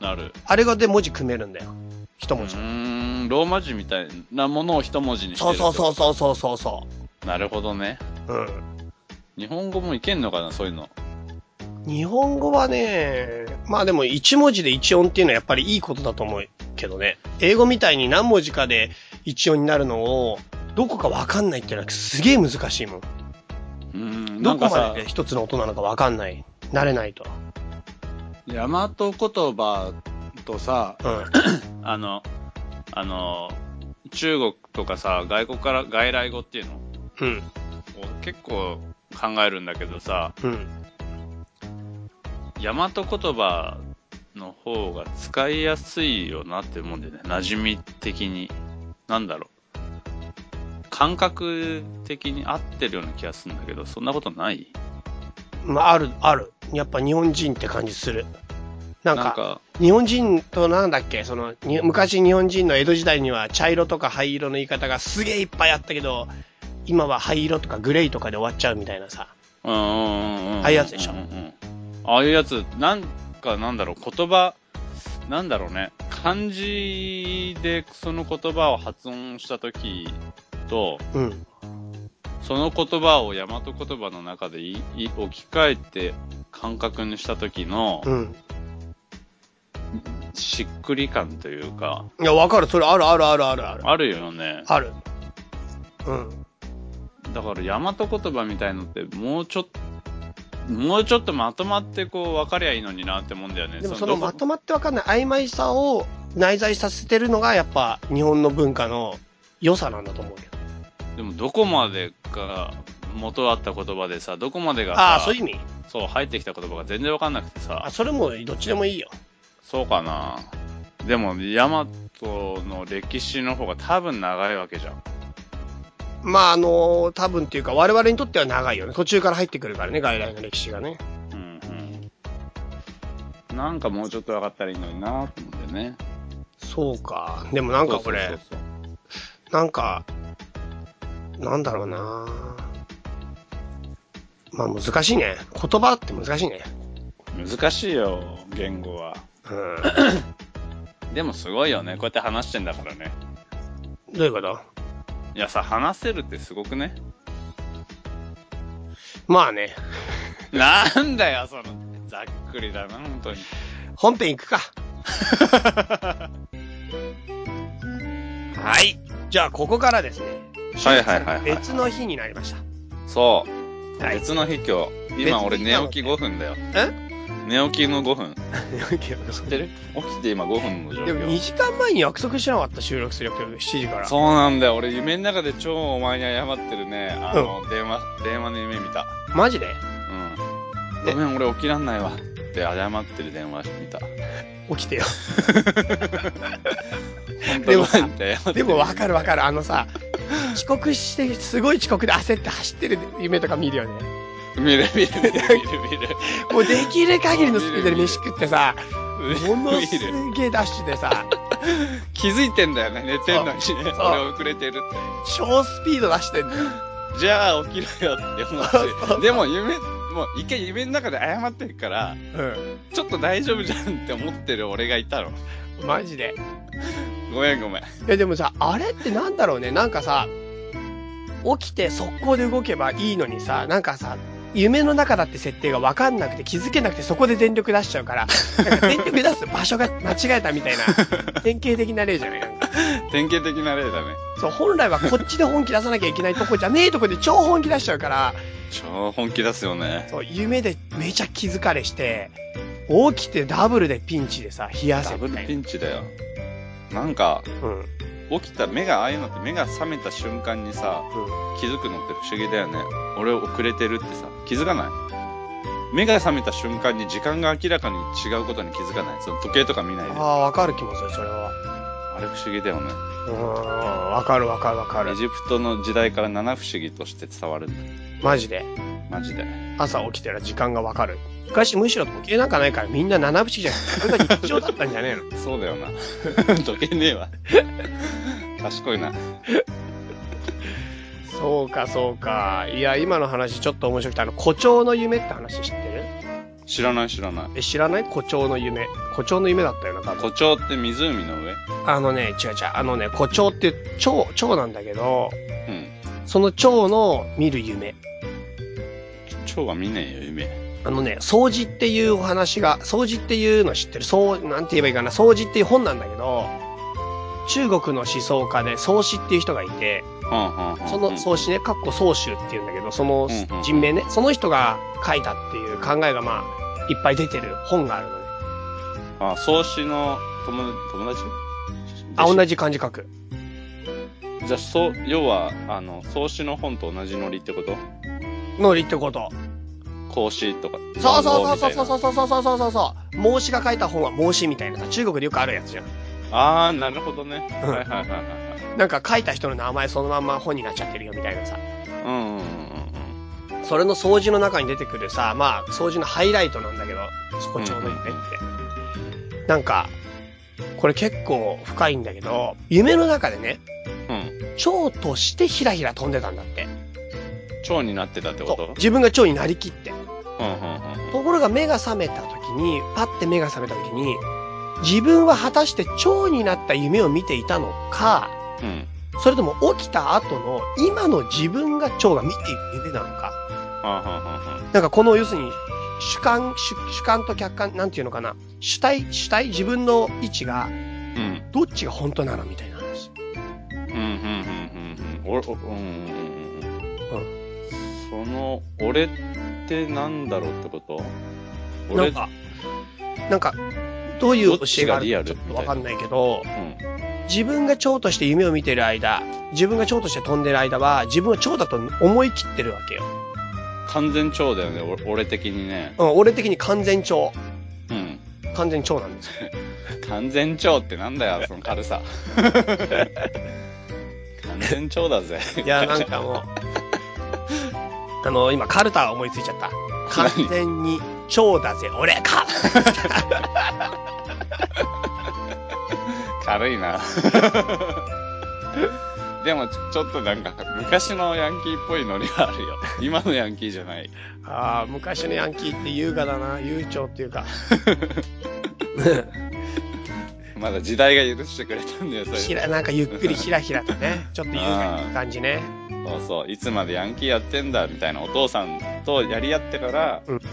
なる。あれがで文字組めるんだよ。一う文字。ーん、ローマ字みたいなものを一文字にしてる。そうそうそうそうそうそうそなるほどね。う。うん。日本語もいけんのかな、そういうの？日本語はね、まあでも一文字で一音っていうのはやっぱりいいことだと思うけどね。英語みたいに何文字かで一音になるのを、どこかわかんないっていうのはすげえ難しいもん。うーん、などこまでで一つの音なのかわかんない。慣れないと。大和言葉とさ、うん。<clears throat> あの、あの、中国とかさ、外国から外来語っていうの？をうん。結構考えるんだけどさ、うん。大和言葉の方が使いやすいよなって思うんだよね。馴染み的に。なんだろう。感覚的に合ってるような気がするんだけど、そんなことない？まあ、ある、ある。やっぱ日本人って感じする。なんか、なんか、日本人となんだっけ、その、に昔日本人の江戸時代には茶色とか灰色の言い方がすげえいっぱいあったけど、今は灰色とかグレーとかで終わっちゃうみたいなさ。うんうんうんうん。ああいうやつでしょうんうんうんああいうやつ、なんかなんだろう、言葉、なんだろうね。漢字でその言葉を発音したときと、うん。その言葉を大和言葉の中でいい置き換えて感覚にした時のうん。しっくり感というか、いや、わかる。それあるあるあるあるある。あるよね。ある。うん。だから大和言葉みたいのってもうちょっと、もうちょっとまとまってこう分かりゃいいのになって思うんだよね。でもそのまとまってわかんない曖昧さを内在させてるのがやっぱ日本の文化の良さなんだと思うけど。でもどこまでが元あった言葉でさ、どこまでがさ、ああ、そういう意味そう入ってきた言葉が全然分かんなくてさあ、、それもどっちでもいいよ。そうかな。でも、大和の歴史の方が多分長いわけじゃん。まあ、あの多分っていうか我々にとっては長いよね。途中から入ってくるからね、外来の歴史がね。うんうん。なんかもうちょっと分かったらいいのになと思うんだよね。そうか。でもなんかこれ、そうそうそうなんか、なんだろうなまあ難しいね。言葉って難しいね。難しいよ、言語は。うん。<coughs> でもすごいよね。こうやって話してんだからね。どういうこと？いやさ、話せるってすごくね？まあね。なんだよ、その、ざっくりだな、本当に。本編行くか。<laughs> はい。じゃあ、ここからですね。はいはいはいはい別の日になりました。そう。はい別の日今日。今俺寝起き5分だよ。え？寝起きの5分。知知ってる？起きて今5分の状でも2況。時間前に約束してなかった収録するよ、今日7時から。そうなんだよ。俺夢の中で超お前に謝ってるね。あの、電話、電話の夢見た。マジで？うん。ごめん、俺起きらんないわ。って謝ってる電話見た。起きてよ。<laughs> 本でもでもわかるわかる。あのさ、遅刻して、すごい遅刻で焦って走ってる夢とか見るよね。見る見る見る見る見る。もうできる限りのスピードで飯食ってさ、ものすげえダッシュでさ、気づいてんだよね、寝てんのにね。俺遅れてるって。超スピード出してんだよ。じゃあ起きろよって思って。でも夢、もう一回夢の中で謝ってるから、ちょっと大丈夫じゃんって思ってる俺がいたの。うん。マジで。ごめんごめん。いやでもさ、あれってなんだろうね。なんかさ、起きて速攻で動けばいいのにさ、なんかさ、夢の中だって設定が分かんなくて気づけなくてそこで全力出しちゃうから、<laughs> なんか全力出す場所が間違えたみたいな、<laughs> 典型的な例じゃない？なんか典型的な例だね。そう、本来はこっちで本気出さなきゃいけないとこじゃねえとこで超本気出しちゃうから、超本気出すよね。そう、夢でめちゃ気づかれして、起きてダブルでピンチでさ、冷やせダブルみたいな。ピンチだよ。なんか、うん。起きた、目がああいうのって目が覚めた瞬間にさ、気づくのって不思議だよね。俺遅れてるってさ、気づかない？目が覚めた瞬間に時間が明らかに違うことに気づかない？その時計とか見ないで。ああ、わかる気もする、それは。あれ不思議だよね。うーん、わかるわかるわかるエ。ジプトの時代から七不思議として伝わるんだよ。マジで。マジで。朝起きたら時間がわかる。昔むしろ時計なんかないからみんな七不思議じゃない。それが日常だったんじゃねえの？<laughs> そうだよな。<laughs> 時計ねえわ。<laughs> 賢いな。そうか、そうか。いや、今の話ちょっと面白くて、あの、誇張の夢って話知ってる？知らない知らない。え、知らない？誇張の夢。誇張の夢だったよな、多分。誇張って湖の上？あのね、違う違う。あのね、誇張って蝶、蝶なんだけど、うん。その蝶の見る夢。蝶が見ねえよ、夢。あのね、掃除っていうお話が、掃除っていうの知ってる？そう、なんて言えばいいかな、掃除っていう本なんだけど、中国の思想家で宗師っていう人がいて、その宗師ね、かっこ宗宗って言うんだけど、その人名ね、その人が書いたっていう考えがまあ、いっぱい出てる本があるのね。あ、創始の友達友達？あ、同じ。じ漢字書く。じゃあ、そう、要は、あの、創始の本と同じノリってこと？のりってこと。孔子とか。そうそうそうそうう。そうそうそうそうそうそうそう。孟子が書いた本は孟子みたいなさ、中国でよくあるやつじゃん。あー、なるほどね。うんはいはいはいはい。なんか書いた人の名前そのまんま本になっちゃってるよみたいなさ。うんうんうんうんそれの掃除の中に出てくるさ、まあ、掃除のハイライトなんだけど、そこちょうどいいねって。なんか、これ結構深いんだけど、夢の中でね、うん。うん。蝶としてひらひら飛んでたんだって。蝶になってたってこと？自分が蝶になりきって。ところが目が覚めた時に、パッて目が覚めた時に、自分は果たして蝶になった夢を見ていたのか、うん。うん。それとも起きた後の今の自分が蝶が見ている夢なのか。なんかこの要するに主観、主主観と客観、なんていうのかな。主体、主体、自分の位置がうん。どっちが本当なのみたいな話。うん、うん、うん、うん、うん。俺、おうん、うん、うん。うん。その、俺ってなんだろうってこと？俺、なんか、なんか、どういう教えがあるかちょっとわかんないけど、うん。自分が蝶として夢を見てる間、自分が蝶として飛んでる間は、自分は蝶だと思い切ってるわけよ。完全超だよね、俺俺的にね。うん、俺的に完全蝶。うん。完全蝶なんですよ。<laughs> 完全超ってなんだよ、その軽さ。<laughs> 完全超だぜ。いや、なんかもう、あの、今、カルタ思いついちゃった。完全に蝶だぜ、俺か <laughs> 軽いな。<laughs> でもちょ、ちょっとなんか、昔のヤンキーっぽいノリはあるよ。今のヤンキーじゃない。ああ、昔のヤンキーって優雅だな、悠長っていうか。<laughs> まだ時代が許してくれたんだよ、それ。ひら、なんかゆっくりひらひらとね、ちょっと優雅な感じね。そうそう。いつまでヤンキーやってんだ、みたいなお父さんとやり合ってから、うん行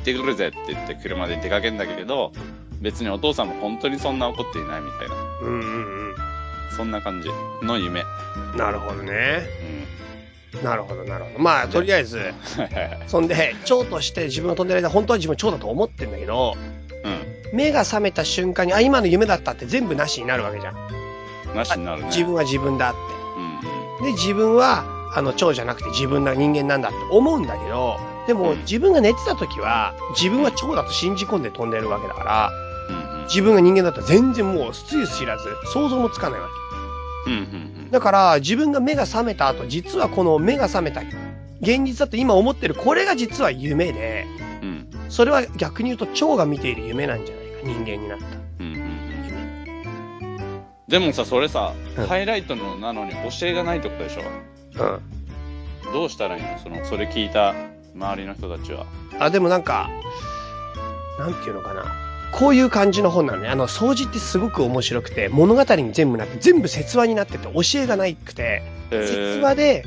ってくるぜって言って車で出かけんだけど、別にお父さんも本当にそんな怒っていないみたいな。うんうんそんな感じの夢。うん。なるほどね。うん。なるほど、なるほど。まあ、とりあえず。そんで、蝶として自分が飛んでる間、本当は自分蝶だと思ってんだけど、う目が覚めた瞬間に、あ、今の夢だったって全部なしになるわけじゃん。ん。なしになるね。自分は自分だっうんうん。て。で、自分は、あの、蝶じゃなくて自分が人間なんだって思うんだけど、でも、うん自分が寝てた時は、自分は蝶だと信じ込んで飛んでるわけだから。自分が人間だったら全然もう、つゆ知らず、想像もつかないわうんうんけ。だから、自分が目が覚めた後、実はこの目が覚めた、現実だと今思ってる、これが実は夢で。それは逆に言うと、蝶が見ている夢なんじゃないか、人間になった。でもさ、それさ、うんハイライトのなのに教えがないってことでしょ？うん。どうしたらいいの？その、それ聞いた周りの人たちは。あ、でもなんか、なんていうのかな。こういう感じの本なのね。あの、掃除ってすごく面白くて、物語に全部なって、全部説話になってて、教えがないくて、説話で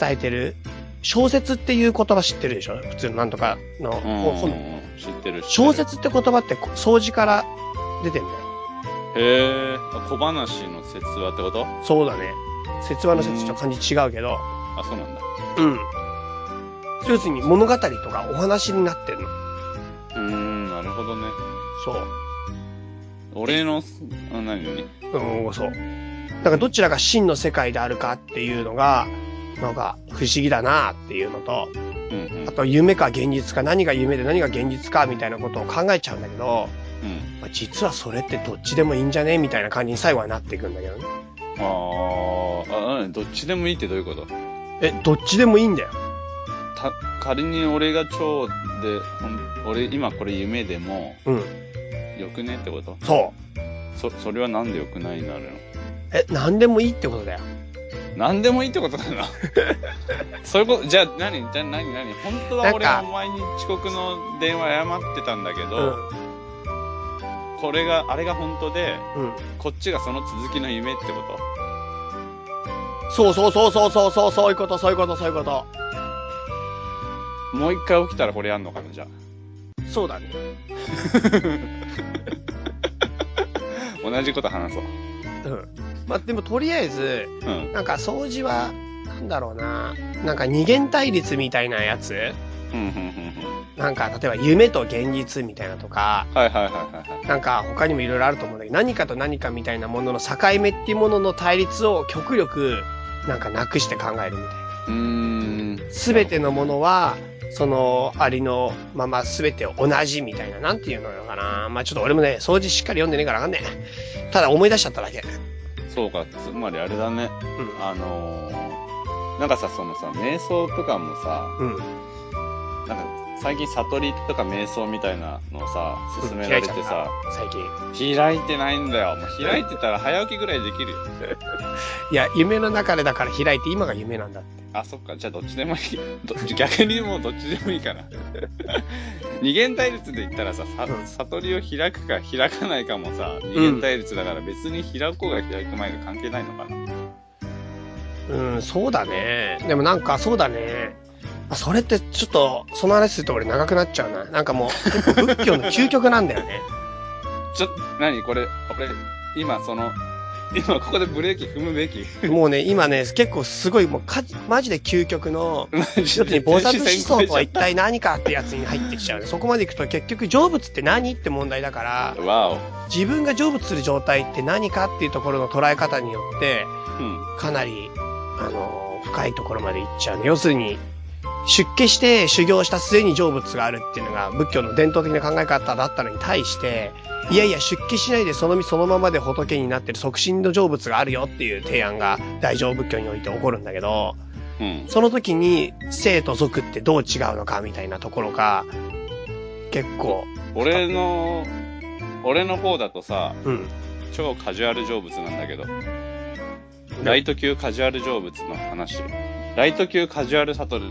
伝えてる小説っていう言葉知ってるでしょ？普通のなんとかのうん本。知ってる。知ってる小説って言葉ってこ掃除から出てんだよ。へえ。あ小話の説話ってこと？そうだね。説話の説と漢字違うけど、あ、そうなんだ。うん。要するに物語とかお話になってんの。うーん、なるほどね。そう。俺の、あ、何何？うん、そう。だからどちらが真の世界であるかっていうのが、なんか不思議だなっていうのと、うんうんあ。と夢か現実か何が夢で何が現実かみたいなことを考えちゃうんだけど、うん。まあ実はそれってどっちでもいいんじゃね？みたいな感じに最後はなっていくんだけどね。あーあ、何どっちでもいいってどういうこと？え、どっちでもいいんだよ。た、仮に俺が蝶で、ほん俺今これ夢でも、うん。よくねってこと？そう。そ、それはなんでよくないになるのえ、何でもいいってことだよ。なんでもいいってことなの？<laughs> そういうこと、じゃあ何？じゃあ何？何？本当は俺なんかはお前に遅刻の電話謝ってたんだけうど、これが、あれが本当で、ん。うん。こっちがその続きの夢ってこと？そうそうそうそうそうそう、そういうこと、そういうこと、そういうこと。もう一回起きたらこれやんのかなじゃそうだね。あ。<laughs> 同じこと話そう。うん。まあ、でもとりあえず、うん。なんか掃除は、なんだろうな。なんか二元対立みたいなやつうん、うん、うん、うん。なんか、例えば夢と現実みたいなとか、はいはいはいはいはい。なんか他にもいろいろあると思うんだけど、何かと何かみたいなものの境目っていうものの対立を極力、なんかなくして考えるみたいな。うーん。すべてのものは、その、ありのまますべて同じみたいな、なんていうのかな。まあちょっと俺もね、掃除しっかり読んでねえからわかんねえ。ただ思い出しちゃっただけ。そうか、つまりあれだね。うん。あのー、なんかさ、そのさ、瞑想とかもさ、うん。なんか最近悟りとか瞑想みたいなのをさ、勧められてさ、最近。開いてないんだよ。もう開いてたら早起きぐらいできるよ。<laughs> いや、夢の中でだから開いて今が夢なんだって。あ、そっか。じゃあどっちでもいい。ど <laughs> 逆にもうどっちでもいいかな。<laughs> 二元対立で言ったらさ、さうん悟りを開くか開かないかもさ、二元対立だから別に開こうが開く前が関係ないのかな。うん、そうだね。でもなんかそうだね。あそれってちょっと、その話すると俺長くなっちゃうな。なんかもう、結構仏教の究極なんだよね。<laughs> ちょ、なにこれ、俺、今その、今ここでブレーキ踏むべき？もうね、今ね、結構すごい、もうか、マジで究極の、一つに菩薩思想とは一体何かってやつに入ってきちゃうね。そこまで行くと結局成仏って何って問題だから。自分が成仏する状態って何かっていうところの捉え方によって、うん。かなり、あの、深いところまで行っちゃうね。要するに、出家して修行した末に成仏があるっていうのが仏教の伝統的な考え方だったのに対して、いやいや出家しないでその身そのままで仏になってる即身の成仏があるよっていう提案が大乗仏教において起こるんだけど、うん。その時に生と俗ってどう違うのかみたいなところが、結構、俺の、俺の方だとさ、うん。超カジュアル成仏なんだけど、ライト級カジュアル成仏の話。ライト級カジュアル悟る。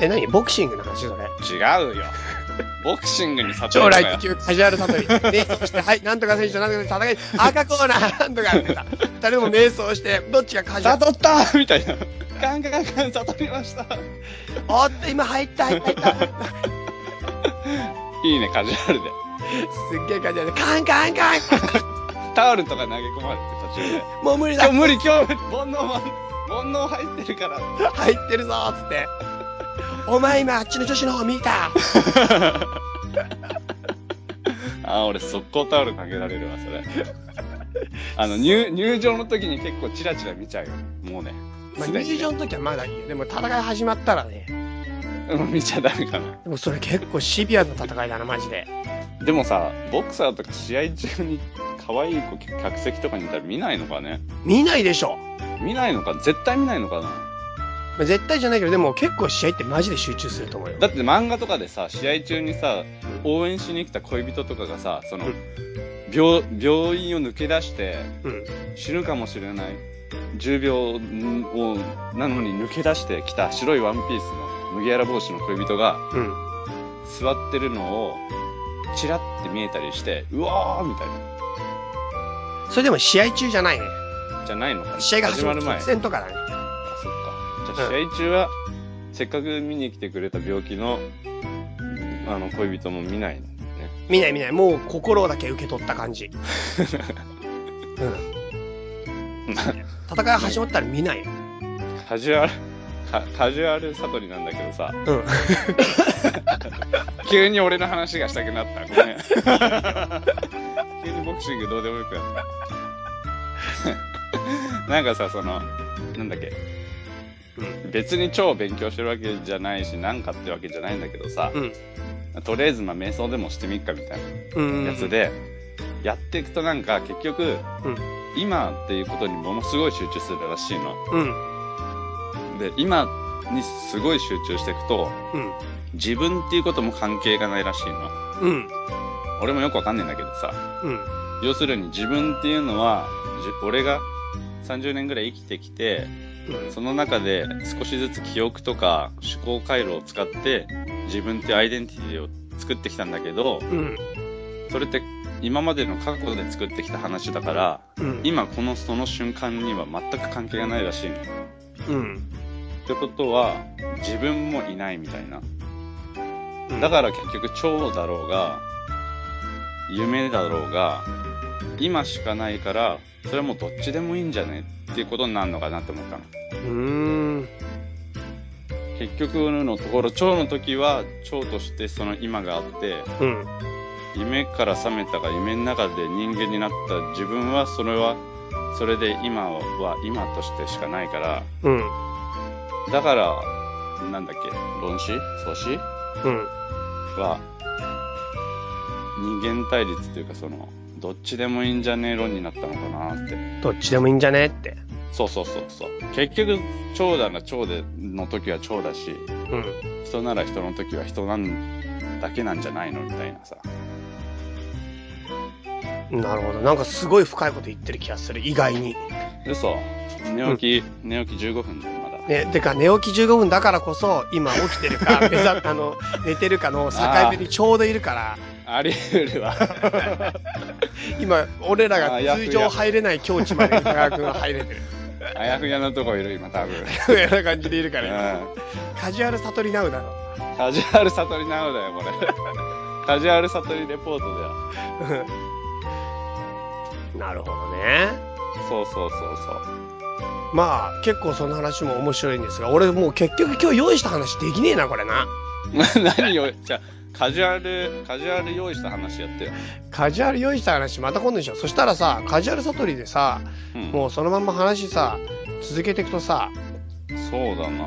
え、何？ボクシングの話それ。違うよ。<laughs> ボクシングに悟超るかよライト級カジュアル悟り。瞑想して、はい、なんとか選手となんとか戦い、<laughs> 赤コーナー、なんとかってさ、二人も瞑想して、どっちがカジュアル悟ったみたいな。ガンガンガン悟りました。おっと、今入った、入った、入った。<laughs> いいね、カジュアルで。すっげえカジュアルで、カンカンカンタオルとか投げ込まれて途中で。もう無理だ今日無理、今日無理。煩悩は、煩悩入ってるから。入ってるぞーつって。お前今あっちの女子の方見た？<laughs> あー、俺速攻タオル投げられるわ、それ。あの、入、入場の時に結構チラチラ見ちゃうよ。もうね。まあ、入場の時はまだいいよ。でも戦い始まったらね。う <laughs> ん見ちゃダメかな。でもそれ結構シビアな戦いだな、マジで。でもさ、ボクサーとか試合中に可愛い子客席とかにいたら見ないのかね？見ないでしょ。見ないのか？絶対見ないのかな？まあ、絶対じゃないけど、でも結構試合ってマジで集中すると思うよ。だって漫画とかでさ、試合中にさ、応援しに来た恋人とかがさ、そのうん、病、病院を抜け出して、うん。死ぬかもしれない10秒を、なのに抜け出してきた白いワンピースの麦わら帽子の恋人がうん。座ってるのを、チラって見えたりして、うわーみたいな。それでも試合中じゃないね。じゃないのかな試合が始まる前。直前とかだね。ゃあ試合中はせっかく見に来てくれた病気の、あの、恋人も見ないね。見ない見ない。もう心だけ受け取った感じ。<laughs> うん。戦い始まったら見ないよ。カジュアル、カカジュアル悟りなんだけどさ、うん。<laughs> 急に俺の話がしたくなった。ごめん。急にボクシングどうでもよくなった。なんかさ、その、なんだっけ、別に超勉強してるわけじゃないし、なんかってわけじゃないんだけどさ、うん。とりあえずまあ瞑想でもしてみっかみたいうん。なやつで、やっていくとなんか結局、うん。今っていうことにものすごい集中するらしいの。うん。で、今にすごい集中していくと、うん。自分っていうことも関係がないらしいの。うん。俺もよくわかんないんだけどさ、うん。要するに自分っていうのは、じ俺が30年ぐらい生きてきて、その中で少しずつ記憶とか思考回路を使って自分っていうアイデンティティを作ってきたんだけど、うん。それって今までの過去で作ってきた話だから、うん。今このその瞬間には全く関係がないらしいの。っうん。てことは、自分もいないみたいな。うん。だから結局蝶だろうが、夢だろうが、今しかないから、それはもうどっちでもいいんじゃねっていうことになるのかなって思ったの。うーん。結局のところ、蝶の時は蝶としてその今があって、うん。夢から覚めたが夢の中で人間になった自分はそれは、それで今は今としてしかないから、うん。だから、なんだっけ、論子創子うん。は、人間対立っていうかその、どっちでもいいんじゃねえ論になったのかなって。どっちでもいいんじゃねって。そうそうそうそう。結局、長だが長での時は長だし、うん。人なら人の時は人なんだけなんじゃないのみたいなさ。なるほど。なんかすごい深いこと言ってる気がする。意外に。嘘。寝起き、寝起き15分だよ、まだ。ね、てか寝起き15分だからこそ、今起きてるか、目ざあの、寝てるかの境目にちょうどいるから、あり得るわ。<laughs> 今、俺らがあやふや通常入れない境地まで高川君は入れてる。あやふやなとこいる、今多分。そういうような感じでいるから、今うカジュアル悟りナウだろ。ん。カジュアル悟りなのだよ、これ。カジュアル悟りレポートだよ。<laughs> なるほどね。そうそうそうそう。まあ、結構その話も面白いんですが、俺もう結局今日用意した話できねえな、これな。<laughs> 何を、じゃあカジュアル、カジュアル用意した話やってよ。カジュアル用意した話また今度にしよう。そしたらさ、カジュアル悟りでさ、うん。もうそのまんま話さ、続けていくとさ、そうだな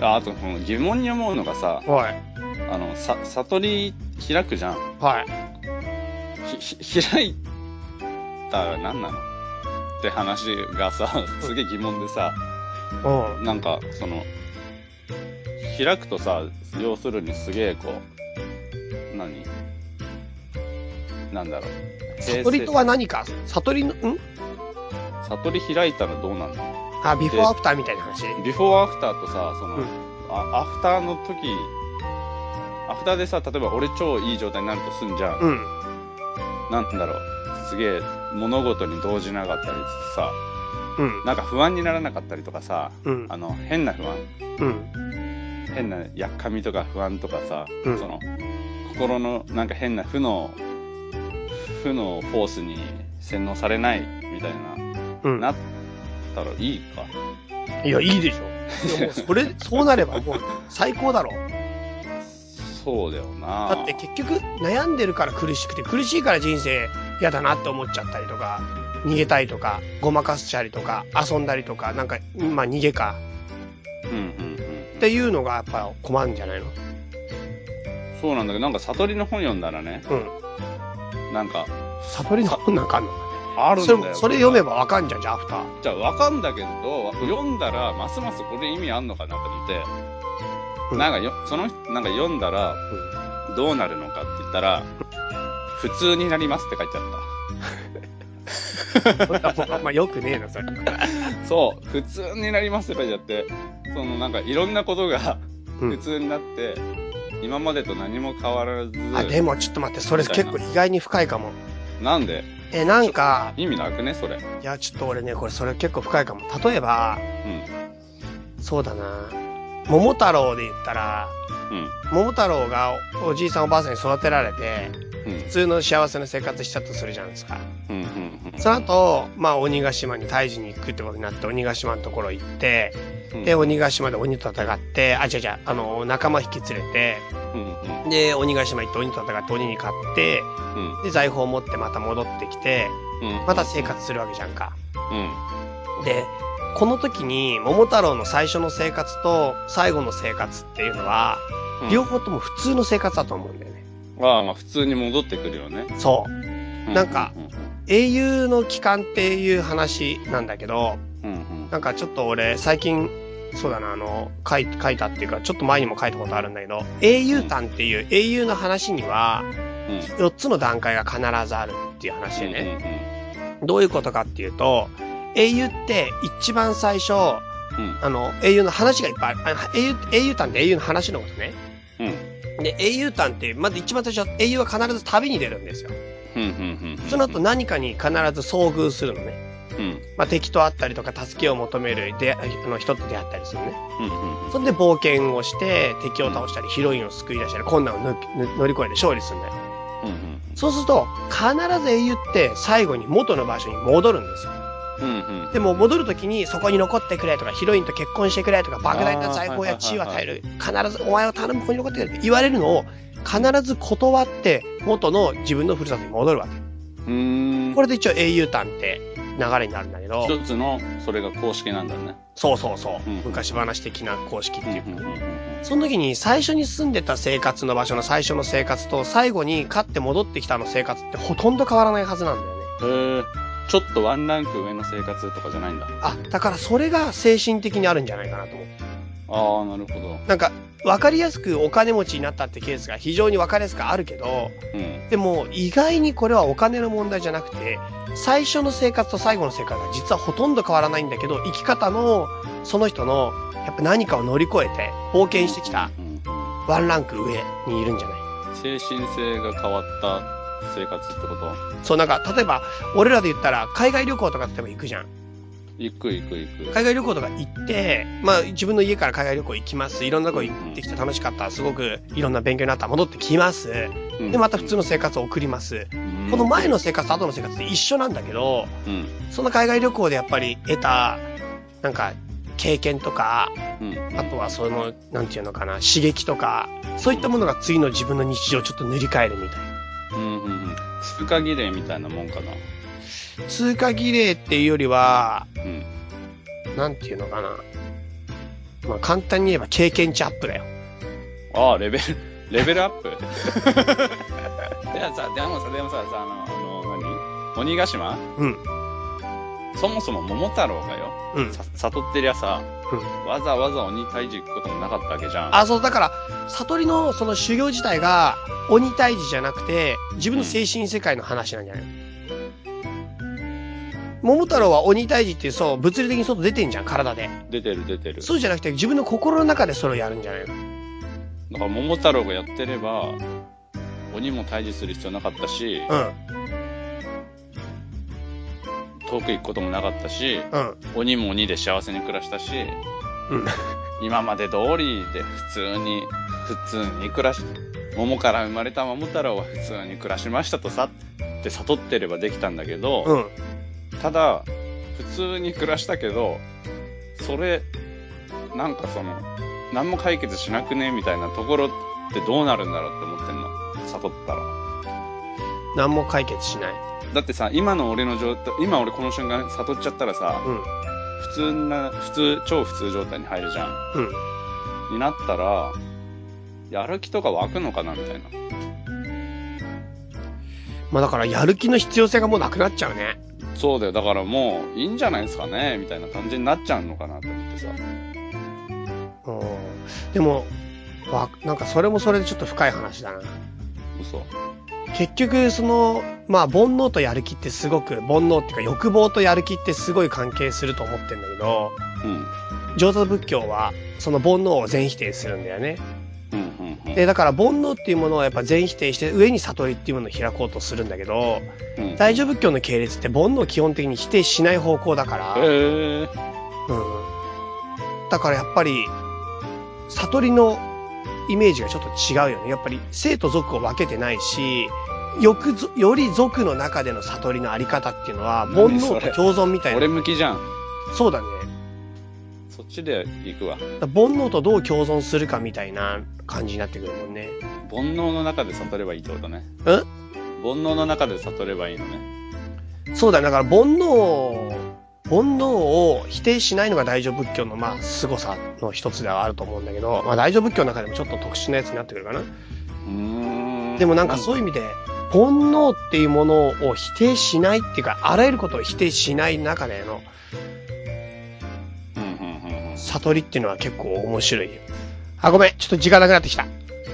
あ、あと、この疑問に思うのがさ、おい、あの、さ、悟り開くじゃん。はい。ひ、ひ、開いたら何なの？って話がさ、すげえ疑問でさ、うん。なんか、その、開くとさ、要するにすげえこう、何？なんだろう。悟りとは何か？悟りの、ん？悟り開いたらどうなるのあ、ビフォーアフターみたいな話ビフォーアフターとさ、その、うんあアフターの時、アフターでさ、例えば俺超いい状態になるとすんじゃん。うん。なんだろう。すげえ物事に動じなかったりさ、うん。なんか不安にならなかったりとかさ、うんあの、変な不安うん。変なやっかみとか不安とかさ、うんその、心のなんか変な負の、負のフォースに洗脳されないみたいうん。な、なったらいいか。いや、いいでしょ。もう <laughs> それ、そうなればもう最高だろ。そうだよなだって結局悩んでるから苦しくて、苦しいから人生嫌だなって思っちゃったりとか、逃げたいとか、ごまかしたりとか、遊んだりとか、なんか、まあ逃げか。うんうんうん。っていうのがやっぱ困るんじゃないの？そうなんだけど、なんか悟りの本読んだらね、うん。なんか、悟りの本なんかあんの？あるんだよ。それも、それ読めばわかんじゃん、じゃあ、アフター。じゃあわかんだけど、読んだら、ますますこれ意味あんのかなと思って、うんなんかよ、その、なんか読んだら、どうなるのかって言ったら、普通になりますって書いてあっうん。まあ、まあ、よくねえな、それ。た。そう、普通になりますって書いてあって、そのなんかいろんなことがうん。普通になって、今までと何も変わらず、あ、でもちょっと待って、それ結構意外に深いかも。なんで？え、なんか、意味なくねそれ。いや、ちょっと俺ね、これそれ結構深いかも。例えば、うん。そうだな。桃太郎で言ったら、うん。桃太郎がおじいさんおばあさんに育てられて、うん普。通の幸せな生活したとするじゃないですか。うん。うん。その後、まあ、鬼ヶ島に退治に行くってことになって、鬼ヶ島のところ行って、うん。で、鬼ヶ島で鬼と戦って、あ、違う違う、あの、仲間引き連れて、うん。うん。で、鬼ヶ島行って鬼と戦って鬼に勝って、うん。で、財宝を持ってまた戻ってきて、うん。また生活するわけじゃんか。うん。で、この時に、桃太郎の最初の生活と最後の生活っていうのは、うん。両方とも普通の生活だと思うんだよね。ああ、まあ普通に戻ってくるよね。そう。うなんか、英雄の帰還っていう話なんだけど、うん。うん。なんかちょっと俺、最近、そうだな、あの、書い書いたっていうか、ちょっと前にも書いたことあるんだけど、英雄譚っていう英雄の話には、うん。4つの段階が必ずあるっていう話でね。ね。どういうことかっていうと、英雄って一番最初、うん。あの、英雄の話がいっぱいある。あ英雄、英雄譚って英雄の話のことね。うん。で、英雄譚って、まず一番最初、英雄は必ず旅に出るんですよ。その後何かに必ず遭遇するのね。うん。まあ、敵と会ったりとか、助けを求めるであの人と出会ったりするのね。うん。うん。そんで冒険をして、敵を倒したり、ヒロインを救い出したり、困難を乗り越えて勝利するんだよ。うん。そうすると、必ず英雄って最後に元の場所に戻るんですよ。うん。でも戻るときにそこに残ってくれとか、ヒロインと結婚してくれとか、莫大な財宝や地位を与える。必ずお前を頼むここに残ってくれって言われるのを、必ず断って元の自分のふるさとに戻るわけ。うん。これで一応英雄譚って流れになるんだけど、一つの、それが公式なんだね。そうそうそううん。昔話的な公式っていうか。うん。その時に最初に住んでた生活の場所の最初の生活と最後に勝って戻ってきたの生活ってほとんど変わらないはずなんだよね。へえ。ちょっとワンランク上の生活とかじゃないんだ。あ、だからそれが精神的にあるんじゃないかなと思う。ああ、なるほど。なんか、わかりやすくお金持ちになったってケースが非常にわかりやすくあるけど、うん。でも意外にこれはお金の問題じゃなくて、最初の生活と最後の生活が実はほとんど変わらないんだけど、生き方の、その人の、やっぱ何かを乗り越えて冒険してきたワンランク上にいるんじゃない？精神性が変わった生活ってこと？そう、なんか、例えば、俺らで言ったら、海外旅行とか例えば行くじゃん。行く行く行く。海外旅行とか行って、まあ、自分の家から海外旅行行きます。いろんなとこ行ってきて楽しかった。すごくいろんな勉強になった。戻ってきます。うんで、また普通の生活を送ります。うんこの前の生活と後の生活って一緒なんだけど、うん。その海外旅行でやっぱり得た、なんか、経験とか、うん。あとはその、なんていうのかな、刺激とか、そういったものが次の自分の日常をちょっと塗り替えるみたいな。うんうんうん。通過儀礼みたいなもんかな。通過儀礼っていうよりは、うん。なんていうのかな。まあ、簡単に言えば経験値アップだよ。ああ、レベル、<laughs> レベルアップ？<laughs> いやさ、でもさ、でもさ、さ、あの、あの、何？鬼ヶ島？うん。そもそも桃太郎がよ、うん。さ悟ってりゃさ、うん。わざわざ鬼退治行くこともなかったわけじゃん。あ、そう、だから、悟りのその修行自体が鬼退治じゃなくて、自分の精神世界の話なんじゃないの、桃太郎は鬼退治ってそう、物理的に外出てんじゃん、体で。出てる出てる。そうじゃなくて、自分の心の中でそれをやるんじゃないのだから桃太郎がやってれば、鬼も退治する必要なかったし、うん。遠く行くこともなかったし、うん。鬼も鬼で幸せに暮らしたし、うん。今まで通りで普通に、普通に暮らし、桃から生まれた桃太郎は普通に暮らしましたとさ、って悟ってればできたんだけど、うん。ただ、普通に暮らしたけど、それ、なんかその、何も解決しなくねみたいなところってどうなるんだろうって思ってんの？悟ったら。何も解決しない。だってさ、今の俺の状態、今俺この瞬間悟っちゃったらさ、うん。普通な、普通、超普通状態に入るじゃん。うん。になったら、やる気とか湧くのかなみたいな。まあだから、やる気の必要性がもうなくなっちゃうね。そうだよ。だからもう、いいんじゃないですかね？みたいな感じになっちゃうのかなって思ってさ。うん。でも、わ、なんかそれもそれでちょっと深い話だな。嘘。結局、その、まあ、煩悩とやる気ってすごく、煩悩っていうか欲望とやる気ってすごい関係すると思ってんだけど、うん。上座仏教は、その煩悩を全否定するんだよね。うん、うん、うん。で、だから煩悩っていうものをやっぱ全否定して、上に悟りっていうものを開こうとするんだけど、うん、大乗仏教の系列って煩悩を基本的に否定しない方向だから、へえうん。だからやっぱり、悟りのイメージがちょっと違うよね。やっぱり生と族を分けてないし、よくぞ、より族の中での悟りのあり方っていうのは、煩悩と共存みたいな。俺向きじゃん。そうだね。そっちで行くわ。煩悩とどう共存するかみたいな感じになってくるもんね。煩悩の中で悟ればいいってことね。うん？煩悩の中で悟ればいいのね。そうだね。だから煩悩、煩悩を否定しないのが大乗仏教のまあ凄さの一つではあると思うんだけど、まあ大乗仏教の中でもちょっと特殊なやつになってくるかな。でもなんかそういう意味で、煩悩っていうものを否定しないっていうか、あらゆることを否定しない中での。悟りっていうのは結構面白いよ。あ、ごめん。ちょっと時間なくなってきた。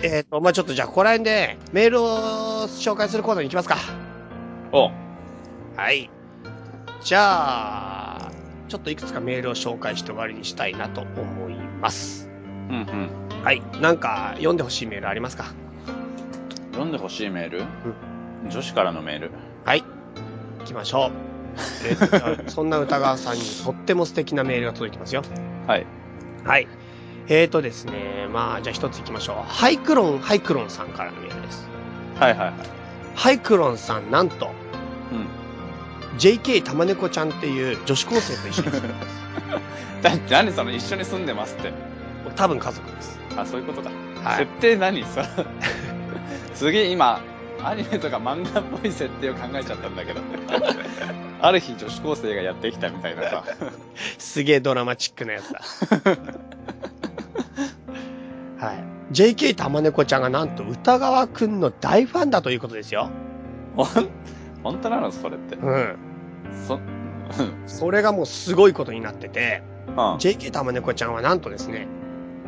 えっ、と、まあ、ちょっとじゃあここら辺でメールを紹介するコーナーに行きますか。おはい。じゃあ、ちょっといくつかメールを紹介して終わりにしたいなと思います。うんうん。はい。なんか読んでほしいメールありますか？読んでほしいメール？女子からのメール。はい。行きましょう。<laughs> そんな歌川さんにとっても素敵なメールが届いてますよ。はい。はい。えーとですね、まあ、じゃあ一つ行きましょう。ハイクロン、ハイクロンさんからのメールです。はいはいはい。ハイクロンさん、なんと、うん。JK 玉猫ちゃんっていう女子高生と一緒に住んでます。<laughs> だって何その一緒に住んでますって。多分家族です。あ、そういうことか。はい設。定何さ。すげえ今、アニメとか漫画っぽい設定を考えちゃったんだけど。<laughs> ある日女子高生がやってきたみたいなさ。<laughs> すげえドラマチックなやつだ。はい。JK 玉猫ちゃんがなんと歌川くんの大ファンだということですよ。ほん、本当なのそれって。うん。そ、うん。それがもうすごいことになってて、うん。JK 玉猫ちゃんはなんとですね、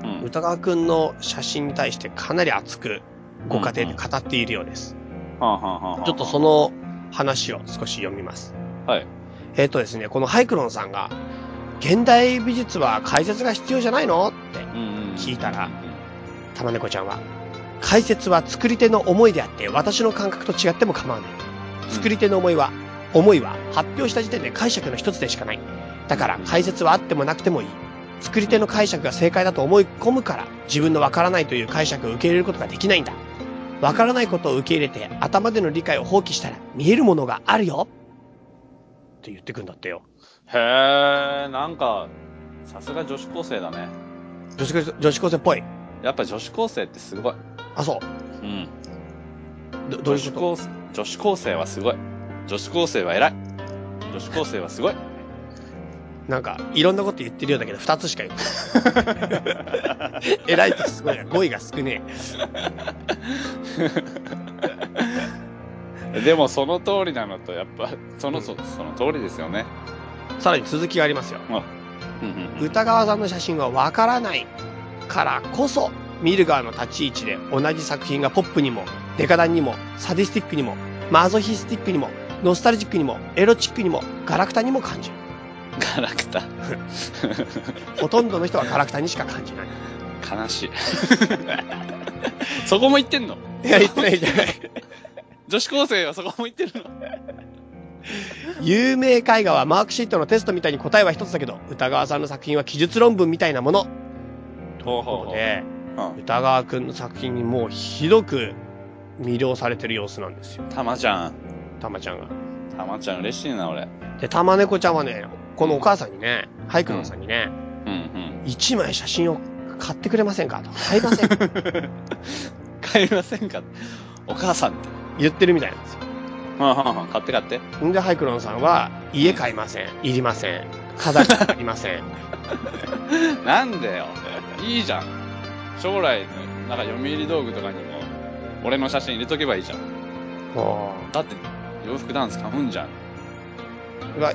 うん。歌川くんの写真に対してかなり熱くご家庭で語っているようです。ちょっとそ、の話を少し読みます。はい。えっ、とですね、このハイクロンさんが、現代美術は解説が必要じゃないの？って。聞いたらうん玉猫ちゃんは、解説は作り手の思いであって、私の感覚と違っても構わない。作り手の思いは、思いは発表した時点で解釈の一つでしかない。だから解説はあってもなくてもいい。作り手の解釈が正解だと思い込むから、自分のわからないという解釈を受け入れることができないんだ。わからないことを受け入れて、頭での理解を放棄したら、見えるものがあるよ。って言ってくんだってよ。へえ、なんか、さすが女子高生だね。女子高生、女子高生っぽい。やっぱ女子高生ってすごい。あ、そうん。う。ど、どういうこと？女子高生、女子高生はすごい。女子高生は偉い。女子高生はすごい。なんか、いろんなこと言ってるようだけど、二つしか言ってない。<laughs> 偉いとすごいな。語彙が少ね <laughs> でもその通りなのと、やっぱ、その、そその通りですよね。え。さらに続きがありますよ。うんうんうん。歌川さんの写真はわからないからこそ、見る側の立ち位置で同じ作品がポップにも、デカダンにも、サディスティックにも、マゾヒスティックにも、ノスタルジックにも、エロチックにも、ガラクタにも感じる。ガラクタ。<laughs> ほとんどの人はガラクタにしか感じない。悲しい。そこも言ってんの？いや、言ってないじゃない。女子高生はそこも言ってるの？有名絵画はマークシートのテストみたいに答えは一つだけど、歌川さんの作品は記述論文みたいなもの。ということで、うん。歌川くんの作品にもうひどく魅了されてる様子なんですよ。たまちゃん。たまちゃんが。たまちゃん嬉しいな、俺。で、たま猫ちゃんはね、このお母さんにね、ハイクロンさんにね、うんうん。一枚写真を買ってくれませんかと。買いません。<laughs> 買いませんか？お母さんって。言ってるみたいなんですよ。はんはんはん買って買って。んで、ハイクロンさんは、家買いません。いりません。飾りありません。<laughs> なんでよ。いいじゃん。将来の、なんか読売道具とかにも、俺の写真入れとけばいいじゃん。もだって、洋服ダンス買うんじゃん。